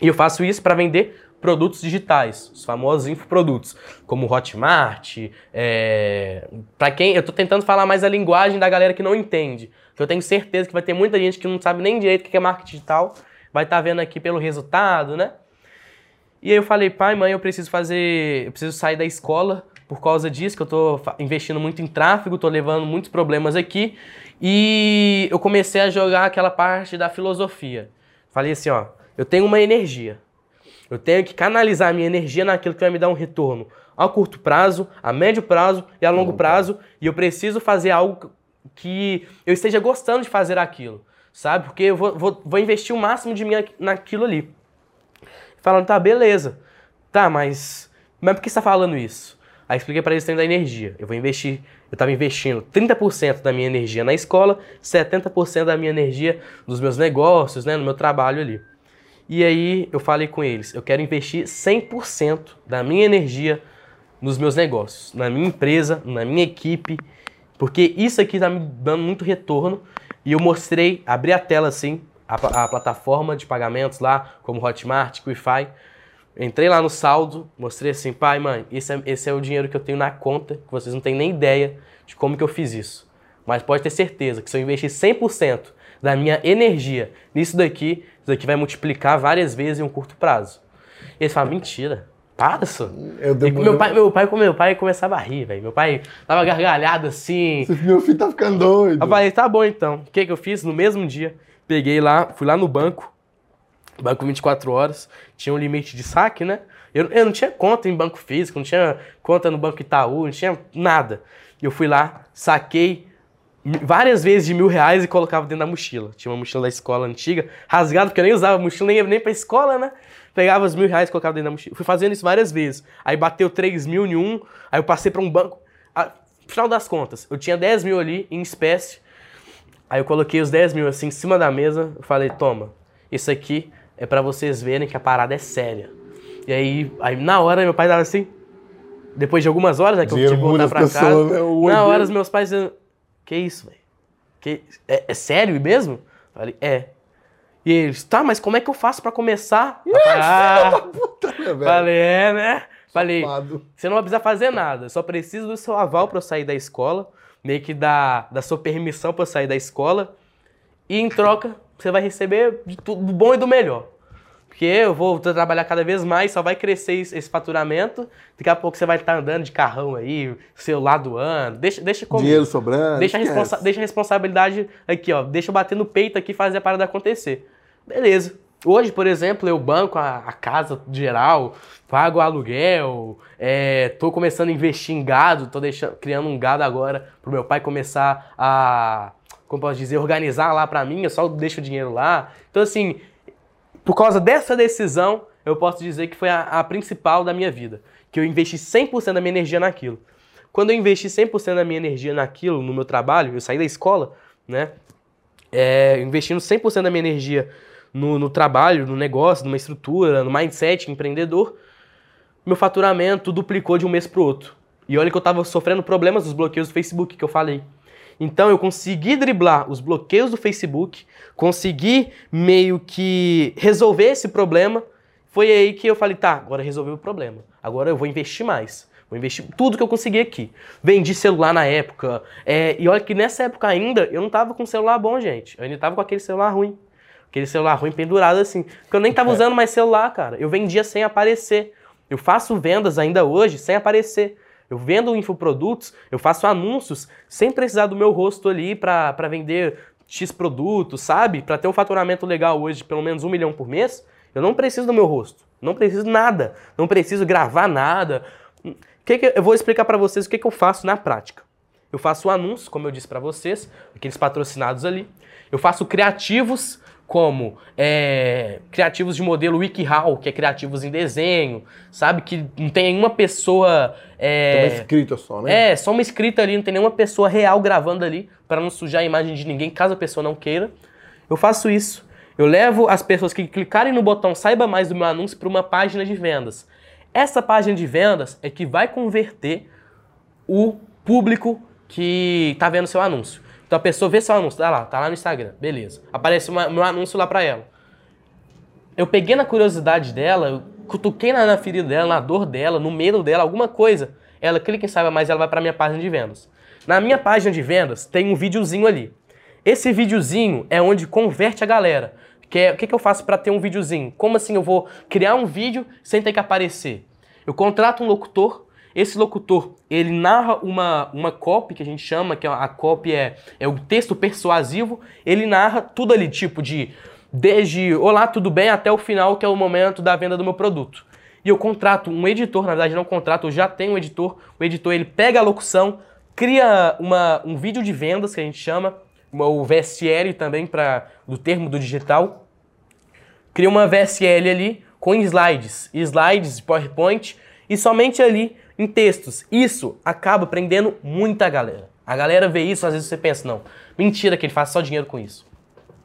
E eu faço isso para vender produtos digitais, os famosos infoprodutos, como Hotmart. É... Para quem eu tô tentando falar mais a linguagem da galera que não entende, que eu tenho certeza que vai ter muita gente que não sabe nem direito o que é marketing digital, vai estar vendo aqui pelo resultado, né? E aí eu falei, pai, mãe, eu preciso fazer, eu preciso sair da escola por causa disso, que eu fa- investindo muito em tráfego, tô levando muitos problemas aqui. E eu comecei a jogar aquela parte da filosofia. Falei assim, ó, eu tenho uma energia. Eu tenho que canalizar a minha energia naquilo que vai me dar um retorno a curto prazo, a médio prazo e a longo prazo. E eu preciso fazer algo que eu esteja gostando de fazer aquilo, sabe? Porque eu vou, vou, vou investir o máximo de mim naquilo ali. Falando, tá, beleza. Tá, mas, mas por que você tá falando isso? Aí expliquei para eles dentro da energia. Eu vou investir, eu tava investindo 30% da minha energia na escola, 70% da minha energia nos meus negócios, né, no meu trabalho ali. E aí eu falei com eles, eu quero investir 100% da minha energia nos meus negócios, na minha empresa, na minha equipe, porque isso aqui tá me dando muito retorno. E eu mostrei, abri a tela assim, a, a plataforma de pagamentos lá, como Hotmart, Wi-Fi. Entrei lá no saldo, mostrei assim, pai, mãe, esse é, esse é o dinheiro que eu tenho na conta, que vocês não têm nem ideia de como que eu fiz isso. Mas pode ter certeza que se eu investir 100% da minha energia nisso daqui, isso daqui vai multiplicar várias vezes em um curto prazo. E eles falam, mentira, para, só. Eu E demorei- meu pai, meu pai, meu pai começava a rir, velho. Meu pai tava gargalhado assim. Meu filho tá ficando doido. Eu falei, tá bom então. O que que eu fiz? No mesmo dia, peguei lá, fui lá no banco, banco 24 horas, tinha um limite de saque, né? Eu, eu não tinha conta em banco físico, não tinha conta no Banco Itaú, não tinha nada. Eu fui lá, saquei várias vezes de mil reais e colocava dentro da mochila. Tinha uma mochila da escola antiga, rasgada, porque eu nem usava mochila, nem ia nem pra escola, né? Pegava os mil reais e colocava dentro da mochila. Fui fazendo isso várias vezes. Aí bateu 3 mil em um, aí eu passei pra um banco. Ah, final das contas, eu tinha 10 mil ali em espécie. Aí eu coloquei os 10 mil assim em cima da mesa, eu falei, toma, isso aqui é pra vocês verem que a parada é séria. E aí, aí na hora meu pai tava assim, depois de algumas horas, né, que eu tive que voltar pra as casa, pessoas, né? Na hora os meus pais dizendo, que isso, velho? É, é sério mesmo? Eu falei, é. E eles, tá, mas como é que eu faço pra começar? Falei, ah, Puta, né, velho? falei, é, né? Falei, você não vai precisar fazer nada, só preciso do seu aval pra eu sair da escola, meio que da, da sua permissão pra eu sair da escola, e em troca você vai receber de tudo, do bom e do melhor. Porque eu vou trabalhar cada vez mais, só vai crescer esse faturamento, daqui a pouco você vai estar andando de carrão aí, celular doando, deixa, deixa comigo. Dinheiro sobrando. Deixa a, responsa- deixa a responsabilidade aqui, ó. Deixa eu bater no peito aqui e fazer a parada acontecer. Beleza. Hoje, por exemplo, eu banco a, a casa geral, pago aluguel, é, tô começando a investir em gado, tô deixando, criando um gado agora pro meu pai começar a como posso dizer, organizar lá para mim, eu só deixo o dinheiro lá. Então, assim, por causa dessa decisão, eu posso dizer que foi a, a principal da minha vida. Que eu investi 100% da minha energia naquilo. Quando eu investi 100% da minha energia naquilo, no meu trabalho, eu saí da escola, né? É, investindo 100% da minha energia no, no trabalho, no negócio, numa estrutura, no mindset empreendedor, meu faturamento duplicou de um mês para o outro. E olha que eu estava sofrendo problemas dos bloqueios do Facebook que eu falei. Então eu consegui driblar os bloqueios do Facebook, consegui meio que resolver esse problema. Foi aí que eu falei, tá, agora resolveu o problema. Agora eu vou investir mais. Vou investir tudo que eu consegui aqui. Vendi celular na época. É, e olha que nessa época ainda eu não tava com celular bom, gente. Eu ainda tava com aquele celular ruim. Aquele celular ruim pendurado assim. Porque eu nem tava é. usando mais celular, cara. Eu vendia sem aparecer. Eu faço vendas ainda hoje sem aparecer. Eu vendo infoprodutos, eu faço anúncios sem precisar do meu rosto ali para vender X produtos, sabe? Para ter um faturamento legal hoje pelo menos um milhão por mês, eu não preciso do meu rosto. Não preciso nada. Não preciso gravar nada. Que que eu vou explicar para vocês o que, que eu faço na prática. Eu faço anúncios, como eu disse para vocês, aqueles patrocinados ali. Eu faço criativos como é, criativos de modelo WikiHow, que é criativos em desenho, sabe? Que não tem nenhuma pessoa. É, uma escrita só, né? É, só uma escrita ali, não tem nenhuma pessoa real gravando ali, para não sujar a imagem de ninguém, caso a pessoa não queira. Eu faço isso. Eu levo as pessoas que clicarem no botão saiba mais do meu anúncio para uma página de vendas. Essa página de vendas é que vai converter o público que está vendo seu anúncio. Então a pessoa vê seu anúncio, tá lá, tá lá no Instagram, beleza. Aparece o meu anúncio lá pra ela. Eu peguei na curiosidade dela, eu cutuquei na, na ferida dela, na dor dela, no medo dela, alguma coisa. Ela clica em saiba mais, ela vai pra minha página de vendas. Na minha página de vendas tem um videozinho ali. Esse videozinho é onde converte a galera. Que é, o que, que eu faço para ter um videozinho? Como assim eu vou criar um vídeo sem ter que aparecer? Eu contrato um locutor esse locutor, ele narra uma, uma copy, que a gente chama, que a copy é, é o texto persuasivo, ele narra tudo ali, tipo de desde olá, tudo bem, até o final, que é o momento da venda do meu produto. E eu contrato um editor, na verdade não contrato, eu já tenho um editor, o editor ele pega a locução, cria uma, um vídeo de vendas, que a gente chama, o VSL também, para do termo do digital, cria uma VSL ali com slides, slides, PowerPoint, e somente ali em textos. Isso acaba prendendo muita galera. A galera vê isso, às vezes você pensa, não, mentira que ele faz só dinheiro com isso.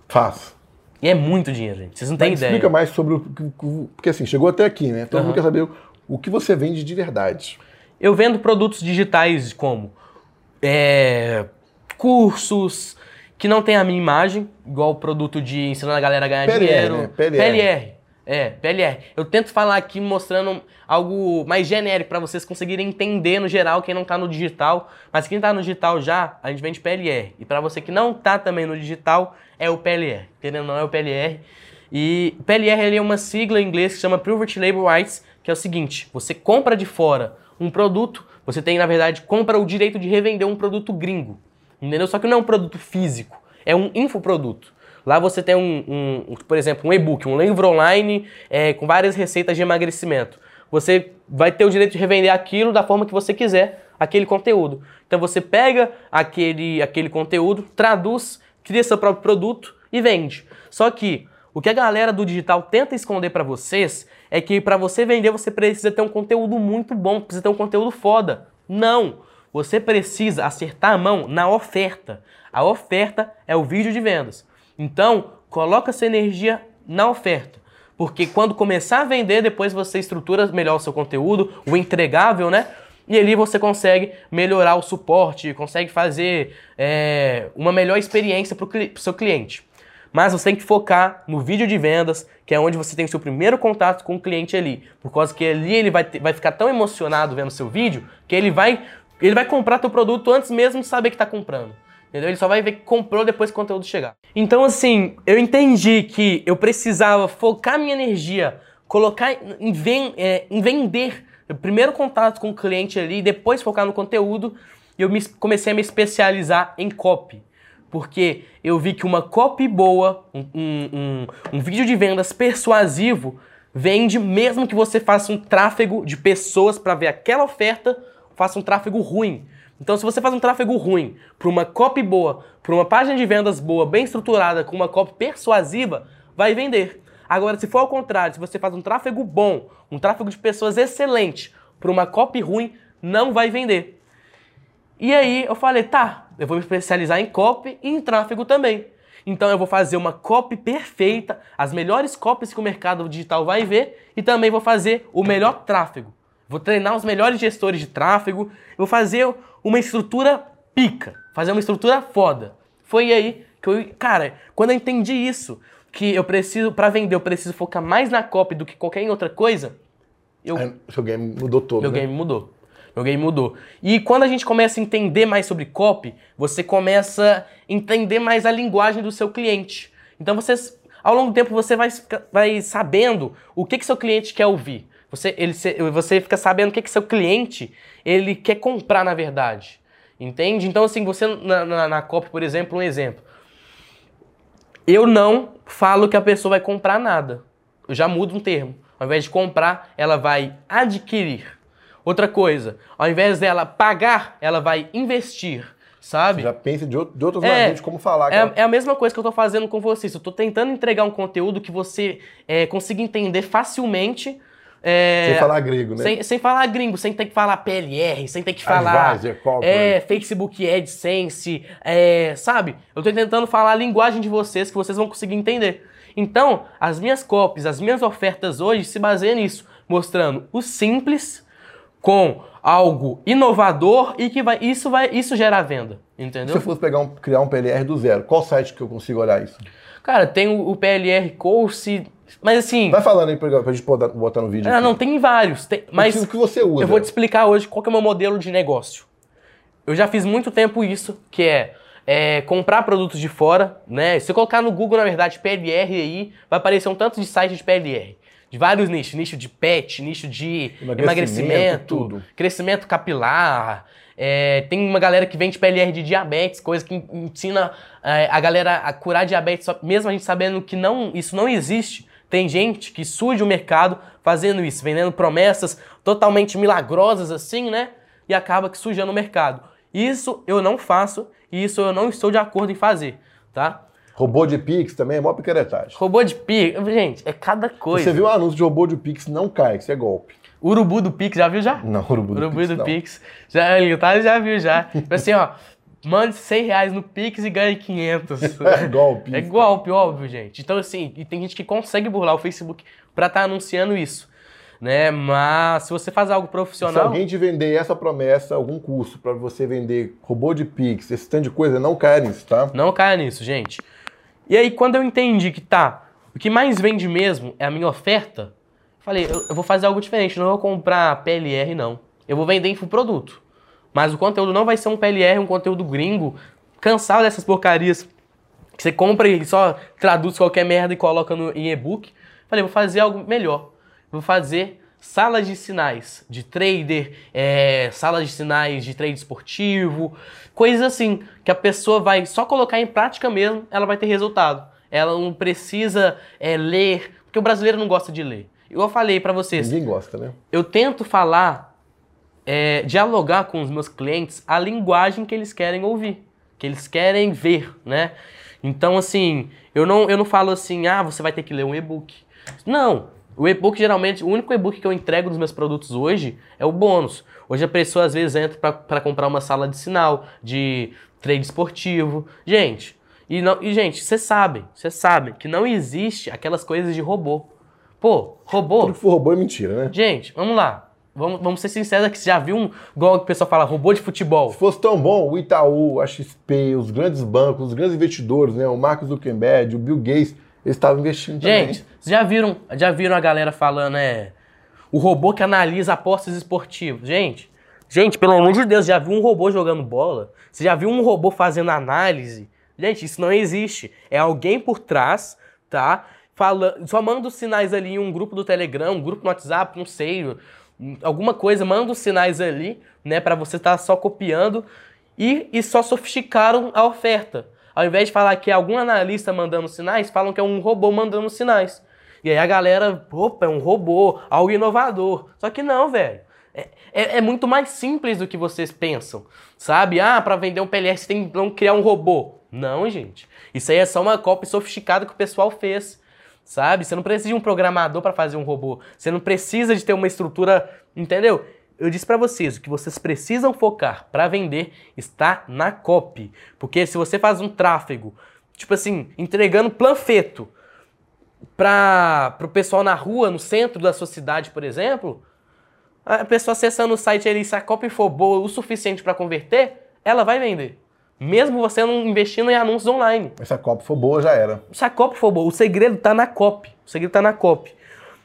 Faz. E é muito dinheiro, gente. Vocês não têm ideia. Explica mais sobre o. Porque assim, chegou até aqui, né? Todo uhum. mundo quer saber o que você vende de verdade. Eu vendo produtos digitais como é, cursos que não tem a minha imagem, igual o produto de ensinando a galera a ganhar PLR, dinheiro. Né? PLR. PLR. É, PLR. Eu tento falar aqui mostrando algo mais genérico para vocês conseguirem entender no geral quem não tá no digital. Mas quem tá no digital já, a gente vende PLR. E para você que não tá também no digital, é o PLR. Entendeu? Não é o PLR. E PLR é uma sigla em inglês que chama Private Label Rights, que é o seguinte: você compra de fora um produto, você tem na verdade compra o direito de revender um produto gringo. Entendeu? Só que não é um produto físico, é um infoproduto. Lá você tem um, um por exemplo, um e-book, um livro online é, com várias receitas de emagrecimento. Você vai ter o direito de revender aquilo da forma que você quiser, aquele conteúdo. Então você pega aquele, aquele conteúdo, traduz, cria seu próprio produto e vende. Só que o que a galera do digital tenta esconder para vocês é que para você vender você precisa ter um conteúdo muito bom, precisa ter um conteúdo foda. Não! Você precisa acertar a mão na oferta. A oferta é o vídeo de vendas. Então, coloca essa energia na oferta. Porque quando começar a vender, depois você estrutura melhor o seu conteúdo, o entregável, né? E ali você consegue melhorar o suporte, consegue fazer é, uma melhor experiência para o seu cliente. Mas você tem que focar no vídeo de vendas, que é onde você tem o seu primeiro contato com o cliente ali. Por causa que ali ele vai, ter, vai ficar tão emocionado vendo seu vídeo que ele vai, ele vai comprar teu produto antes mesmo de saber que está comprando. Entendeu? Ele só vai ver que comprou depois que o conteúdo chegar. Então, assim, eu entendi que eu precisava focar minha energia, colocar em, ven é, em vender. O primeiro contato com o cliente ali, depois focar no conteúdo, e eu me, comecei a me especializar em copy. Porque eu vi que uma copy boa, um, um, um, um vídeo de vendas persuasivo, vende mesmo que você faça um tráfego de pessoas para ver aquela oferta, faça um tráfego ruim. Então, se você faz um tráfego ruim para uma copy boa, para uma página de vendas boa, bem estruturada, com uma copy persuasiva, vai vender. Agora, se for ao contrário, se você faz um tráfego bom, um tráfego de pessoas excelente, para uma copy ruim, não vai vender. E aí eu falei, tá, eu vou me especializar em copy e em tráfego também. Então eu vou fazer uma copy perfeita, as melhores copies que o mercado digital vai ver e também vou fazer o melhor tráfego. Vou treinar os melhores gestores de tráfego, vou fazer uma estrutura pica, fazer uma estrutura foda. Foi aí que eu, cara, quando eu entendi isso, que eu preciso, para vender, eu preciso focar mais na copy do que qualquer outra coisa, eu, É, seu game mudou todo, meu né? game mudou. Meu game mudou. E quando a gente começa a entender mais sobre copy, você começa a entender mais a linguagem do seu cliente. Então você, ao longo do tempo, você vai, vai sabendo o que, que seu cliente quer ouvir. Você, ele, você fica sabendo o que, que seu cliente ele quer comprar na verdade. Entende? Então, assim, você na, na, na copy, por exemplo, um exemplo. Eu não falo que a pessoa vai comprar nada. Eu já mudo um termo. Ao invés de comprar, ela vai adquirir. Outra coisa, ao invés dela pagar, ela vai investir, sabe? Já pensa de, outro- de outras É, maneiras de como falar. É, é a mesma coisa que eu tô fazendo com vocês. Eu tô tentando entregar um conteúdo que você é, consiga entender facilmente. É, Sem falar grego, né? sem, sem falar gringo, sem ter que falar PLR, sem ter que falar Advisor, é, Facebook AdSense, é, sabe? Eu tô tentando falar a linguagem de vocês que vocês vão conseguir entender. Então, as minhas copies, as minhas ofertas hoje se baseiam nisso, mostrando o simples com algo inovador e que vai isso vai isso gera venda, Se entendeu? eu fosse pegar um, criar um PLR do zero, qual site que eu consigo olhar isso? Cara, tem o, o PLR Course, mas assim, Vai falando aí pra, pra gente botar, no vídeo. ah, aqui. não tem vários, tem- Mas o que você usa? Eu vou te explicar hoje qual é o meu modelo de negócio. Eu já fiz muito tempo isso, que é, é, comprar produtos de fora, né? Se você colocar no Google, na verdade, PLR aí, vai aparecer um tanto de site de PLR. De vários nichos, nicho de pet, nicho de Emagrecimento, emagrecimento, tudo. crescimento capilar. é, tem uma galera que vende PLR de diabetes, coisa que ensina é, a galera a curar diabetes, mesmo a gente sabendo que não, isso não existe. Tem gente que surge o mercado fazendo isso, vendendo promessas totalmente milagrosas assim, né? E acaba que sujando o mercado. Isso eu não faço e isso eu não estou de acordo em fazer, tá? Robô de Pix também é mó picaretagem. Robô de Pix, gente, é cada coisa. Você viu um anúncio de robô de Pix, não cai, isso é golpe. Urubu do Pix, já viu já? Não, urubu do Urubu Pix, do não. Pix. Já, ele tá, já viu já. Tipo assim, ó, mande 100 reais no Pix e ganhe 500. É golpe. É golpe, óbvio, gente. Então, assim, e tem gente que consegue burlar o Facebook pra estar anunciando isso, né? Mas se você faz algo Se profissional... alguém te vender essa promessa, algum curso pra você vender robô de Pix, esse tanto de coisa, não caia nisso, tá? Não caia nisso, gente. E aí, quando eu entendi que tá, o que mais vende mesmo é a minha oferta, falei, eu, eu vou fazer algo diferente, não vou comprar PLR, não. Eu vou vender infoproduto. Mas o conteúdo não vai ser um PLR, um conteúdo gringo, cansado dessas porcarias que você compra e só traduz qualquer merda e coloca no, em e-book. Falei, vou fazer algo melhor. Vou fazer salas de sinais de trader, é, salas de sinais de trade esportivo, coisas assim, que a pessoa vai só colocar em prática mesmo, ela vai ter resultado. Ela não precisa é, ler, porque o brasileiro não gosta de ler. Igual eu falei pra vocês, Ninguém gosta, né? eu tento falar, é, dialogar com os meus clientes a linguagem que eles querem ouvir, que eles querem ver, né? Então, assim, eu não, eu não falo assim, ah, você vai ter que ler um e-book. Não. O e-book, geralmente, o único e-book que eu entrego nos meus produtos hoje é o bônus. Hoje a pessoa, às vezes, entra para comprar uma sala de sinal, de trade esportivo. Gente, e, não, e gente, vocês sabem, vocês sabem que não existe aquelas coisas de robô. Pô, robô... Tudo que for robô é mentira, né? Gente, vamos lá. Vamos, vamos ser sinceros aqui. Você já viu um, igual o pessoal fala, robô de futebol? Se fosse tão bom, o Itaú, a XP, os grandes bancos, os grandes investidores, né? O Mark Zuckerberg, o Bill Gates, eles estavam investindo também. Gente, vocês já viram, já viram a galera falando, é. O robô que analisa apostas esportivas. Gente, gente, pelo amor de Deus, já viu um robô jogando bola? Você já viu um robô fazendo análise? Gente, isso não existe. É alguém por trás, tá? Falando, só manda os sinais ali em um grupo do Telegram, um grupo no WhatsApp, não sei, alguma coisa, manda os sinais ali, né, Pra você estar só copiando e, e só sofisticaram a oferta. Ao invés de falar que é algum analista mandando sinais, falam que é um robô mandando sinais. E aí a galera, opa, é um robô, algo inovador. Só que não, velho. É, é, é muito mais simples do que vocês pensam, sabe? Ah, para vender um você tem que criar um robô. Não, gente. Isso aí é só uma cópia sofisticada que o pessoal fez, sabe? Você não precisa de um programador para fazer um robô. Você não precisa de ter uma estrutura, entendeu? Eu disse para vocês, o que vocês precisam focar para vender está na copy. Porque se você faz um tráfego, tipo assim, entregando planfeto para o pessoal na rua, no centro da sua cidade, por exemplo, a pessoa acessando o site ali, se a copy for boa o suficiente para converter, ela vai vender. Mesmo você não investindo em anúncios online. Se a copy for boa, já era. Se a copy for boa, o segredo está na copy. O segredo está na copy.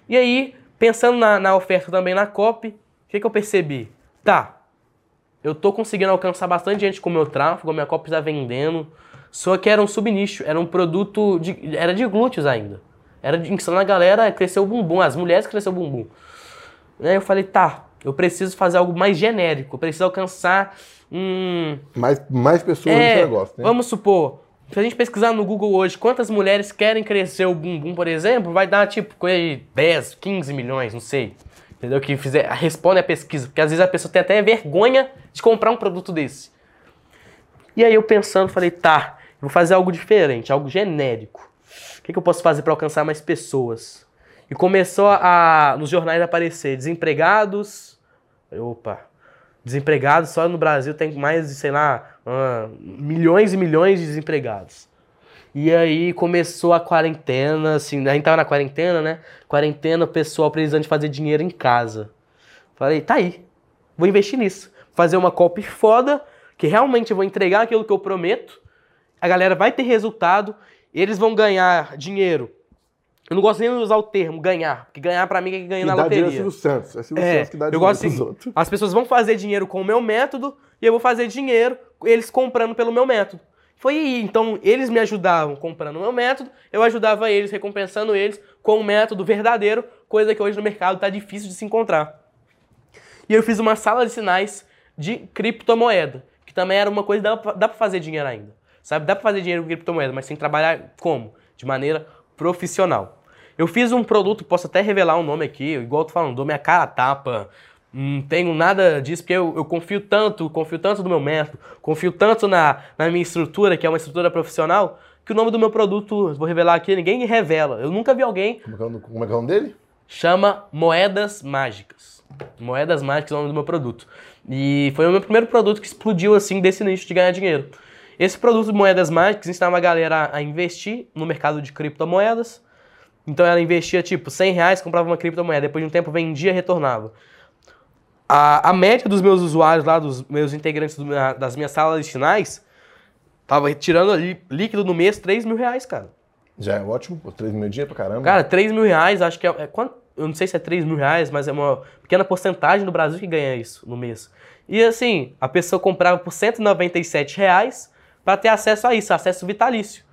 E aí, pensando na, na oferta também na copy, o que, que eu percebi? Tá, eu tô conseguindo alcançar bastante gente com o meu tráfego, a minha copy está vendendo, só que era um subnicho, era um produto, de, era de glúteos ainda. Era de ensinar a galera a crescer o bumbum, as mulheres crescer o bumbum. Aí eu falei, tá, eu preciso fazer algo mais genérico, eu preciso alcançar um. Mais, mais pessoas é, nesse negócio, né? Vamos supor, se a gente pesquisar no Google hoje quantas mulheres querem crescer o bumbum, por exemplo, vai dar tipo coisa de 10, 15 milhões, não sei. Entendeu? Que fizer, responde a pesquisa. Porque às vezes a pessoa tem até vergonha de comprar um produto desse. E aí eu pensando, falei, tá, vou fazer algo diferente, algo genérico. O que, que eu posso fazer para alcançar mais pessoas? E começou a, nos jornais a aparecer desempregados. Opa, desempregados só no Brasil tem mais de, sei lá, uh, milhões e milhões de desempregados. E aí começou a quarentena, assim, a gente tava na quarentena, né? Quarentena, o pessoal precisando de fazer dinheiro em casa. Falei, tá aí, vou investir nisso. Fazer uma copy foda, que realmente eu vou entregar aquilo que eu prometo. A galera vai ter resultado, eles vão ganhar dinheiro eu não gosto nem de usar o termo ganhar, porque ganhar para mim é que ganha na loteria. É Silvio Santos, é Silvio é, Santos que dá dinheiro eu gosto assim, outros. As pessoas vão fazer dinheiro com o meu método e eu vou fazer dinheiro eles comprando pelo meu método. Foi aí, então eles me ajudavam comprando o meu método, eu ajudava eles, recompensando eles com o método verdadeiro, coisa que hoje no mercado está difícil de se encontrar. E eu fiz uma sala de sinais de criptomoeda, que também era uma coisa, dá, dá para fazer dinheiro ainda. Sabe, dá para fazer dinheiro com criptomoeda, mas tem que trabalhar como? De maneira profissional. Eu fiz um produto, posso até revelar o um nome aqui, igual eu tô falando, dou minha cara a tapa, não tenho nada disso, porque eu, eu, confio tanto, confio tanto no meu método, confio tanto na, na minha estrutura, que é uma estrutura profissional, que o nome do meu produto, vou revelar aqui, ninguém revela. Eu nunca vi alguém. Como é, o, como é, é o nome dele? Chama Moedas Mágicas. Moedas Mágicas é o nome do meu produto. E foi o meu primeiro produto que explodiu assim desse nicho de ganhar dinheiro. Esse produto de moedas mágicas ensinava a galera a investir no mercado de criptomoedas então ela investia tipo 100 reais, comprava uma criptomoeda, depois de um tempo vendia e retornava. A, a média dos meus usuários lá, dos meus integrantes do, das minhas salas de sinais, tava retirando ali líquido no mês 3 mil reais, cara. Já é ótimo, pô, 3 mil dinheiro pra caramba. Cara, 3 mil reais, acho que é, é eu não sei se é 3 mil reais, mas é uma pequena porcentagem do Brasil que ganha isso no mês. E assim, a pessoa comprava por 197 reais para ter acesso a isso, acesso vitalício.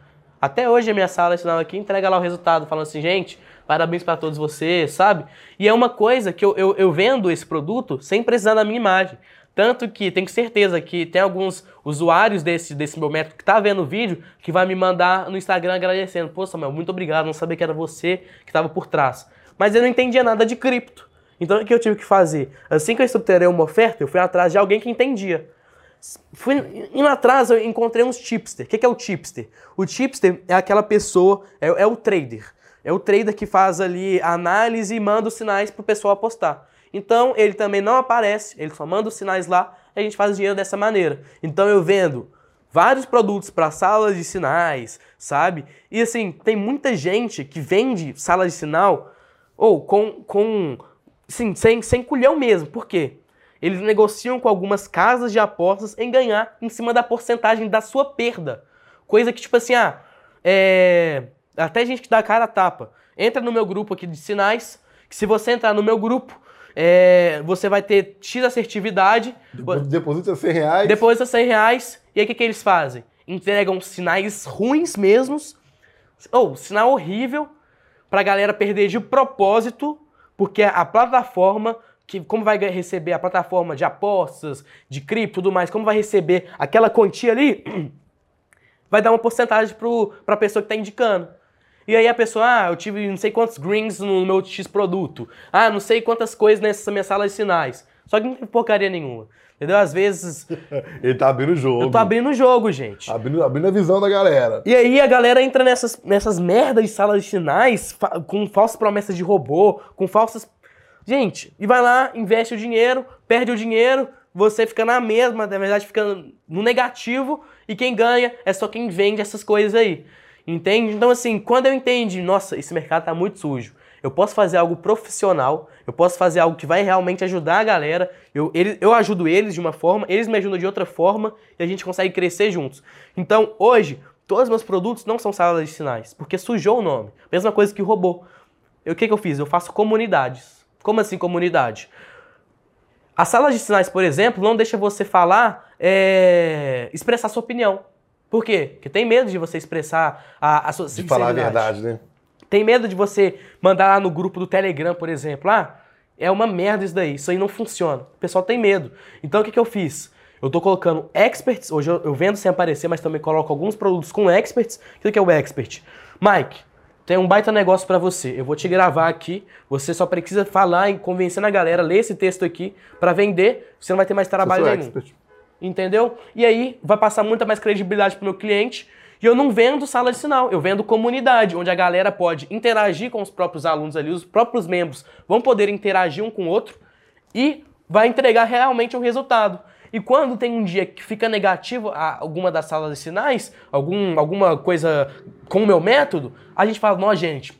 Até hoje a minha sala ensinava aqui entrega lá o resultado, falando assim, gente, parabéns para todos vocês, sabe? E é uma coisa que eu, eu, eu vendo esse produto sem precisar da minha imagem. Tanto que tenho certeza que tem alguns usuários desse, desse meu método que tá vendo o vídeo que vai me mandar no Instagram agradecendo. Pô, Samuel, muito obrigado, não sabia que era você que estava por trás. Mas eu não entendia nada de cripto. Então o que eu tive que fazer? Assim que eu estruturei uma oferta, eu fui atrás de alguém que entendia. Fui indo atrás, eu encontrei uns tipster. O que é o tipster? O tipster é aquela pessoa, é, é o trader. É o trader que faz ali a análise e manda os sinais para o pessoal apostar. Então ele também não aparece, ele só manda os sinais lá e a gente faz dinheiro dessa maneira. Então eu vendo vários produtos para salas de sinais, sabe? E assim, tem muita gente que vende sala de sinal ou com, com sem, sem culhão mesmo. Por quê? Eles negociam com algumas casas de apostas em ganhar em cima da porcentagem da sua perda. Coisa que, tipo assim, ah, é... até gente que dá cara a tapa. Entra no meu grupo aqui de sinais, que se você entrar no meu grupo, é... você vai ter X assertividade. Deposita 100 reais. Deposita 100 reais. E aí o que, que eles fazem? Entregam sinais ruins mesmos, ou sinal horrível, pra galera perder de propósito, porque a plataforma que, como vai receber a plataforma de apostas, de cripto e tudo mais, como vai receber aquela quantia ali, vai dar uma porcentagem para a pessoa que está indicando. E aí a pessoa, ah, eu tive não sei quantos greens no meu X produto. Ah, não sei quantas coisas nessa minha sala de sinais. Só que não tem porcaria nenhuma. Entendeu? Às vezes. Ele tá abrindo o jogo. Eu tô abrindo o jogo, gente. Abrindo, abrindo a visão da galera. E aí a galera entra nessas, nessas merdas de salas de sinais com falsas promessas de robô, com falsas. Gente, e vai lá, investe o dinheiro, perde o dinheiro, você fica na mesma, na verdade fica no negativo, e quem ganha é só quem vende essas coisas aí. Entende? Então, assim, quando eu entendi, nossa, esse mercado tá muito sujo, eu posso fazer algo profissional, eu posso fazer algo que vai realmente ajudar a galera, eu, ele, eu ajudo eles de uma forma, eles me ajudam de outra forma, e a gente consegue crescer juntos. Então, hoje, todos os meus produtos não são salas de sinais, porque sujou o nome. Mesma coisa que o robô. O que, que eu fiz? Eu faço comunidades. Como assim comunidade? A sala de sinais, por exemplo, não deixa você falar, é, expressar sua opinião. Por quê? Porque tem medo de você expressar a, a sua De falar a verdade, né? Tem medo de você mandar lá no grupo do Telegram, por exemplo. Ah, é uma merda isso daí, isso aí não funciona. O pessoal tem medo. Então o que, que eu fiz? Eu tô colocando experts, hoje eu, eu vendo sem aparecer, mas também coloco alguns produtos com experts. O que é o expert? Mike, tem um baita negócio para você. Eu vou te gravar aqui. Você só precisa falar e convencer a galera, ler esse texto aqui para vender. Você não vai ter mais trabalho nenhum. Expert. Entendeu? E aí vai passar muita mais credibilidade pro meu cliente. E eu não vendo sala de sinal, eu vendo comunidade, onde a galera pode interagir com os próprios alunos ali, os próprios membros vão poder interagir um com o outro e vai entregar realmente um resultado. E quando tem um dia que fica negativo a alguma das salas de sinais, algum, alguma coisa com o meu método, a gente fala, não, gente,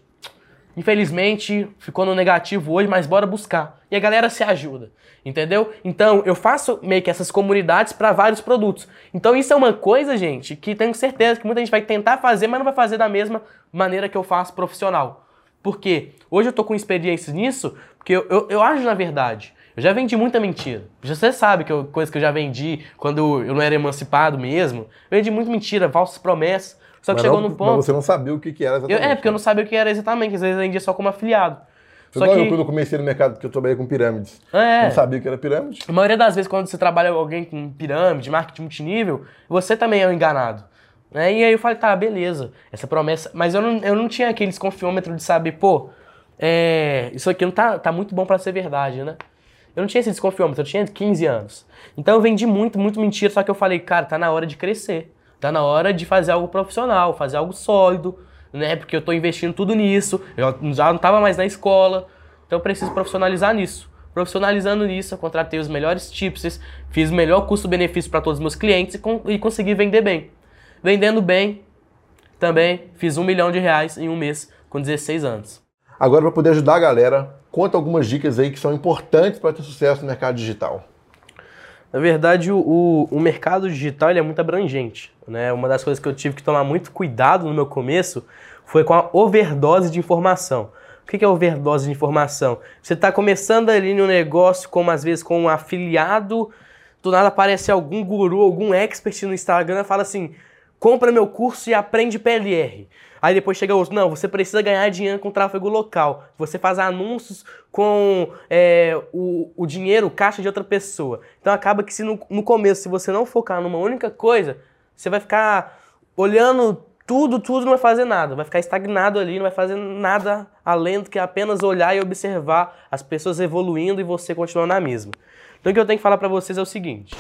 infelizmente ficou no negativo hoje, mas bora buscar. E a galera se ajuda, entendeu? Então eu faço meio que essas comunidades para vários produtos. Então isso é uma coisa, gente, que tenho certeza que muita gente vai tentar fazer, mas não vai fazer da mesma maneira que eu faço profissional. Por quê? Hoje eu tô com experiências nisso, porque eu, eu, eu acho na verdade. Eu já vendi muita mentira. Você sabe que eu, coisa que eu já vendi quando eu não era emancipado mesmo. Eu vendi muita mentira, falsas promessas. Só que mas chegou não, no ponto. Mas você não sabia o que, que era exatamente. Eu, é, porque eu não sabia o que era exatamente. Às vezes eu vendia só como afiliado. Foi só que... eu, quando eu comecei no mercado, porque eu trabalhei com pirâmides. É. Não sabia o que era pirâmide. A maioria das vezes, quando você trabalha com alguém com pirâmide, marketing multinível, você também é um enganado. Né? E aí eu falei, tá, beleza, essa promessa. Mas eu não, eu não tinha aquele desconfiômetro de saber, pô, é, isso aqui não tá, tá muito bom para ser verdade, né? Eu não tinha esse desconfiômetro, eu tinha 15 anos. Então eu vendi muito, muito mentira, só que eu falei, cara, tá na hora de crescer. Tá na hora de fazer algo profissional, fazer algo sólido, né? Porque eu tô investindo tudo nisso, eu já não tava mais na escola, então eu preciso profissionalizar nisso. Profissionalizando nisso, eu contratei os melhores tips, fiz o melhor custo-benefício para todos os meus clientes e, com, e consegui vender bem. Vendendo bem, também fiz um milhão de reais em um mês com 16 anos. Agora, para poder ajudar a galera, conta algumas dicas aí que são importantes para ter sucesso no mercado digital. Na verdade, o, o mercado digital é muito abrangente. Né? Uma das coisas que eu tive que tomar muito cuidado no meu começo foi com a overdose de informação. O que é overdose de informação? Você está começando ali no negócio, como às vezes com um afiliado, do nada aparece algum guru, algum expert no Instagram e fala assim: compra meu curso e aprende PLR. Aí depois chega outro, não, você precisa ganhar dinheiro com tráfego local. Você faz anúncios com é, o, o dinheiro, caixa de outra pessoa. Então acaba que se no, no começo, se você não focar numa única coisa, você vai ficar olhando tudo, tudo, não vai fazer nada. Vai ficar estagnado ali, não vai fazer nada além do que apenas olhar e observar as pessoas evoluindo e você continuar na mesma. Então o que eu tenho que falar para vocês é o seguinte.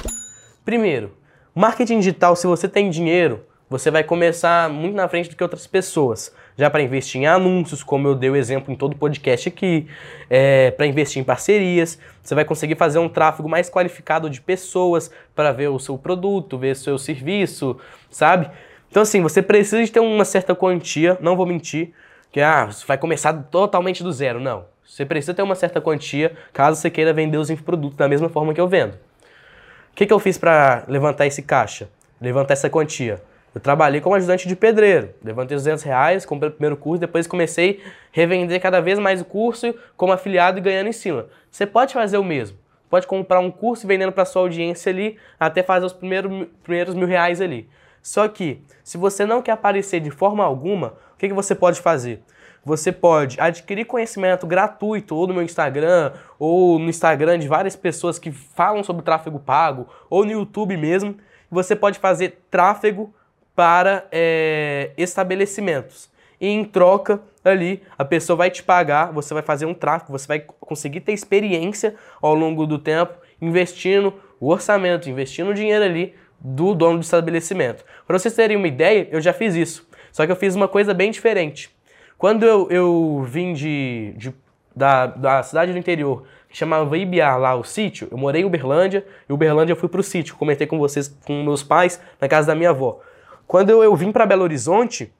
Primeiro, marketing digital, se você tem dinheiro, você vai começar muito na frente do que outras pessoas. Já para investir em anúncios, como eu dei o exemplo em todo o podcast aqui, é, para investir em parcerias, você vai conseguir fazer um tráfego mais qualificado de pessoas para ver o seu produto, ver o seu serviço, sabe? Então, assim, você precisa de ter uma certa quantia, não vou mentir, que ah, você vai começar totalmente do zero. Não. Você precisa ter uma certa quantia caso você queira vender os infoprodutos da mesma forma que eu vendo. O que, que eu fiz para levantar esse caixa? Levantar essa quantia? Eu trabalhei como ajudante de pedreiro. Levantei 200 reais, comprei o primeiro curso, depois comecei a revender cada vez mais o curso como afiliado e ganhando em cima. Você pode fazer o mesmo. Pode comprar um curso vendendo para sua audiência ali, até fazer os primeiros, primeiros mil reais ali. Só que, se você não quer aparecer de forma alguma, o que, que você pode fazer? Você pode adquirir conhecimento gratuito ou no meu Instagram, ou no Instagram de várias pessoas que falam sobre tráfego pago, ou no YouTube mesmo. Você pode fazer tráfego para é, estabelecimentos. e em troca ali a pessoa vai te pagar, você vai fazer um tráfego, você vai conseguir ter experiência ao longo do tempo investindo o orçamento, investindo o dinheiro ali do dono do estabelecimento. Para vocês terem uma ideia, eu já fiz isso. Só que eu fiz uma coisa bem diferente. Quando eu, eu vim de, de da, da cidade do interior, que chamava Ibiá, lá o sítio, eu morei em Uberlândia, e Uberlândia eu fui pro sítio, comentei com vocês, com meus pais, na casa da minha avó. Quando eu, vim para Belo Horizonte,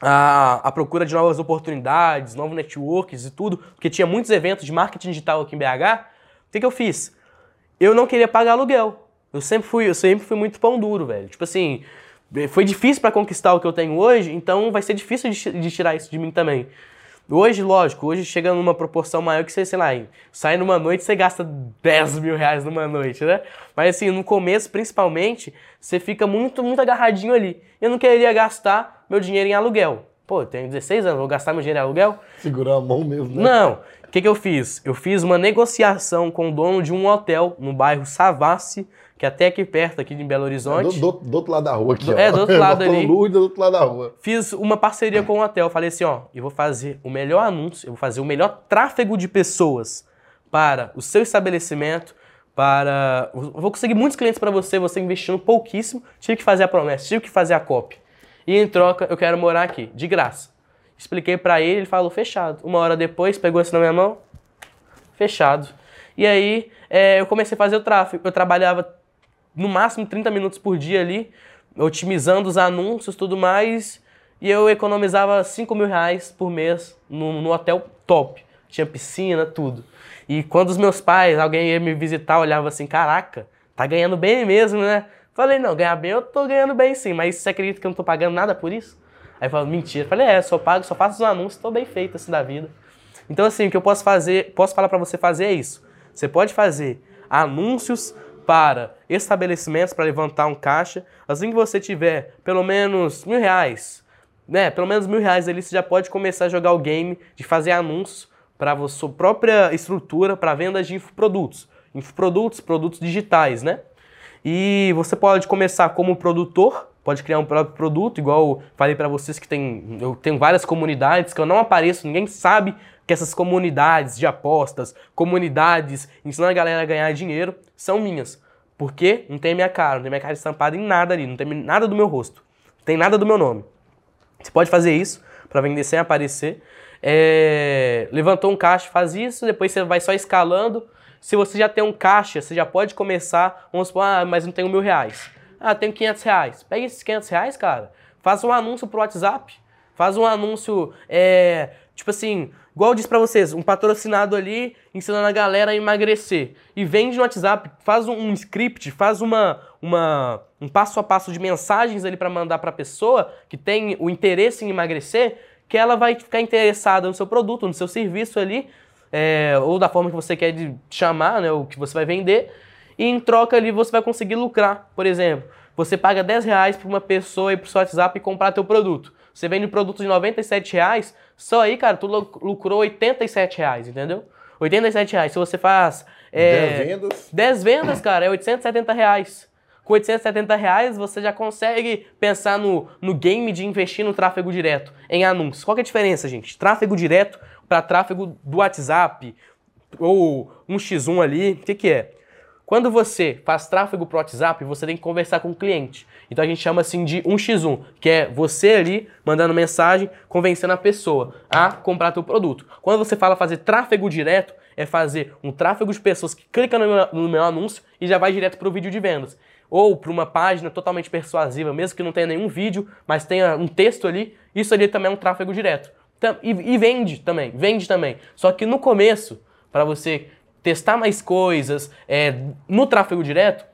a, a procura de novas oportunidades, novos networks e tudo, porque tinha muitos eventos de marketing digital aqui em BH, o que, que eu fiz? Eu não queria pagar aluguel. Eu sempre fui, eu sempre fui muito pão duro, velho. Tipo assim, foi difícil para conquistar o que eu tenho hoje, então vai ser difícil de, de, tirar isso de mim também. Hoje, lógico, hoje chega numa proporção maior que você, sei lá, sai numa noite você gasta 10 mil reais numa noite, né? Mas assim, no começo, principalmente, você fica muito, muito agarradinho ali. Eu não queria gastar meu dinheiro em aluguel. Pô, eu tenho 16 anos, vou gastar meu dinheiro em aluguel? Segurar a mão mesmo, né? Não. O que, que eu fiz? Eu fiz uma negociação com o dono de um hotel no bairro Savassi, que até aqui perto, aqui de Belo Horizonte. É do, do, do, outro lado da rua aqui, do, ó. É, do outro lado ali. Luz do outro lado da rua. Fiz uma parceria com o hotel. Falei assim, ó, eu vou fazer o melhor anúncio, eu vou fazer o melhor tráfego de pessoas para o seu estabelecimento, para... Eu vou conseguir muitos clientes para você, você investindo pouquíssimo. Tive que fazer a promessa, tive que fazer a copy. E em troca, eu quero morar aqui, de graça. Expliquei para ele, ele falou, fechado. Uma hora depois, pegou isso na minha mão, fechado. E aí, é, eu comecei a fazer o tráfego. Eu trabalhava no máximo 30 minutos por dia ali, otimizando os anúncios tudo mais, e eu economizava 5 mil reais por mês no, no hotel top. Tinha piscina, tudo. E quando os meus pais, alguém ia me visitar, olhava assim, caraca, tá ganhando bem mesmo, né? Falei, não, ganhar bem eu tô ganhando bem sim, mas você acredita que eu não tô pagando nada por isso? Aí falou, mentira. Falei, é, só pago, só faço os anúncios, tô bem feito assim da vida. Então assim, o que eu posso fazer, posso falar para você fazer é isso. Você pode fazer anúncios para estabelecimentos para levantar um caixa. Assim que você tiver pelo menos mil reais, né? Pelo menos mil reais ali, você já pode começar a jogar o game de fazer anúncios para sua própria estrutura para venda de infoprodutos. Infoprodutos, produtos digitais, né? E você pode começar como produtor, pode criar um próprio produto, igual falei para vocês que tem, eu tenho várias comunidades que eu não apareço, ninguém sabe que essas comunidades de apostas, comunidades ensinando a galera a ganhar dinheiro, são minhas. Porque não tem minha cara, não tem minha cara estampada em nada ali, não tem nada do meu rosto, não tem nada do meu nome. Você pode fazer isso para vender sem aparecer. É, levantou um caixa, faz isso, depois você vai só escalando. Se você já tem um caixa, você já pode começar, vamos supor, ah, mas não tenho mil reais. Ah, tenho 500 reais. Pega esses 500 reais, cara, faz um anúncio pro WhatsApp, faz um anúncio, é, tipo assim, Igual eu disse pra vocês, um patrocinado ali ensinando a galera a emagrecer. E vende no WhatsApp, faz um, um script, faz uma, uma, um passo a passo de mensagens ali para mandar pra pessoa que tem o interesse em emagrecer, que ela vai ficar interessada no seu produto, no seu serviço ali, é, ou da forma que você quer chamar, né, o que você vai vender. E em troca ali você vai conseguir lucrar. Por exemplo, você paga 10 reais para uma pessoa ir pro seu WhatsApp e comprar teu produto. Você vende um produto de 97 reais, só aí, cara, tu lucrou 87 reais, entendeu? 87 reais. Se você faz. É, 10 vendas. 10 vendas, cara, é 870 reais. Com 870 reais, você já consegue pensar no, no game de investir no tráfego direto, em anúncios. Qual é a diferença, gente? Tráfego direto para tráfego do WhatsApp ou um x1 ali, o que, que é? Quando você faz tráfego para o WhatsApp, você tem que conversar com o cliente. Então a gente chama assim de 1x1, que é você ali mandando mensagem, convencendo a pessoa a comprar teu produto. Quando você fala fazer tráfego direto, é fazer um tráfego de pessoas que clicam no meu, no meu anúncio e já vai direto para o vídeo de vendas. Ou para uma página totalmente persuasiva, mesmo que não tenha nenhum vídeo, mas tenha um texto ali, isso ali também é um tráfego direto. E, e vende também, vende também. Só que no começo, para você testar mais coisas é, no tráfego direto,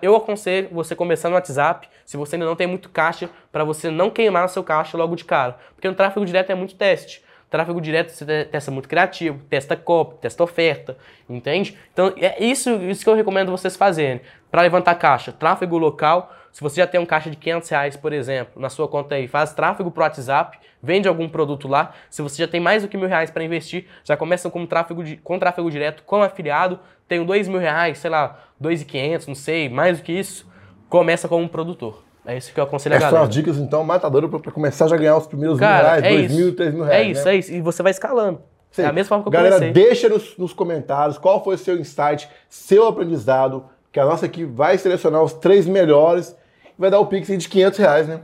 eu aconselho você começar no WhatsApp, se você ainda não tem muito caixa, para você não queimar seu caixa logo de cara. Porque no tráfego direto é muito teste. Tráfego direto você testa muito criativo, testa copy, testa oferta, entende? Então é isso, isso que eu recomendo vocês fazerem. Para levantar caixa, tráfego local, se você já tem um caixa de 500 reais, por exemplo, na sua conta aí, faz tráfego para o WhatsApp, vende algum produto lá. Se você já tem mais do que mil reais para investir, já começa com tráfego, com tráfego direto, com afiliado, tenho dois mil reais, sei lá, dois e quinhentos, não sei, mais do que isso, começa como um produtor. É isso que eu aconselho a Essas galera. as dicas, então, matadoras pra começar já a ganhar os primeiros mil Cara, reais, é dois isso. mil, três mil É reais. isso, né? é isso. E você vai escalando. Sim. É a mesma forma que eu Galera, comecei. deixa nos, nos comentários qual foi o seu insight, seu aprendizado, que a nossa equipe vai selecionar os três melhores vai dar o Pix de 500 reais, né?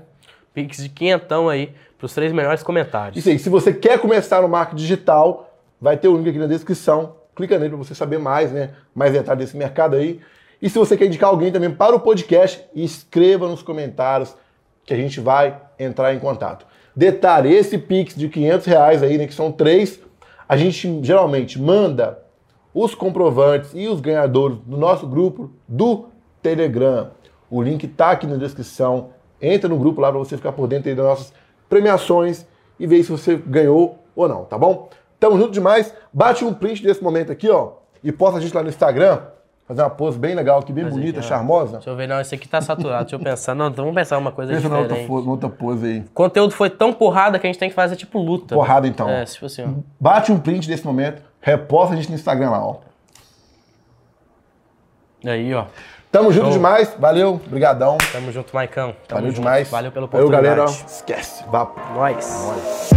Pix de quinhentão aí pros três melhores comentários. Isso aí, se você quer começar no marketing digital, vai ter o link aqui na descrição. Clica nele para você saber mais, né? Mais detalhes desse mercado aí. E se você quer indicar alguém também para o podcast, escreva nos comentários que a gente vai entrar em contato. Detalhe, esse Pix de 500 reais aí, né, que são três, a gente geralmente manda os comprovantes e os ganhadores do nosso grupo do Telegram. O link tá aqui na descrição. Entra no grupo lá para você ficar por dentro aí das nossas premiações e ver se você ganhou ou não, tá bom? Tamo junto demais. Bate um print desse momento aqui, ó, e posta a gente lá no Instagram. Fazer uma pose bem legal aqui, bem Fazer bonita, aqui, charmosa. Deixa eu ver, não, esse aqui tá saturado. Deixa eu pensar. Não, então vamos pensar uma coisa Pensa outra, diferente. fo- outra pose aí. O conteúdo foi tão porrada que a gente tem que fazer tipo luta. Porrada, então. É, tipo assim, ó. Bate um print desse momento, reposta a gente no Instagram lá, ó. Aí, ó. Tamo junto Show. demais. Valeu, brigadão. Tamo junto, Maicão. Tamo Valeu junto. demais. Valeu Valeu, oportunidade. galera. Esquece. Vá. Nós.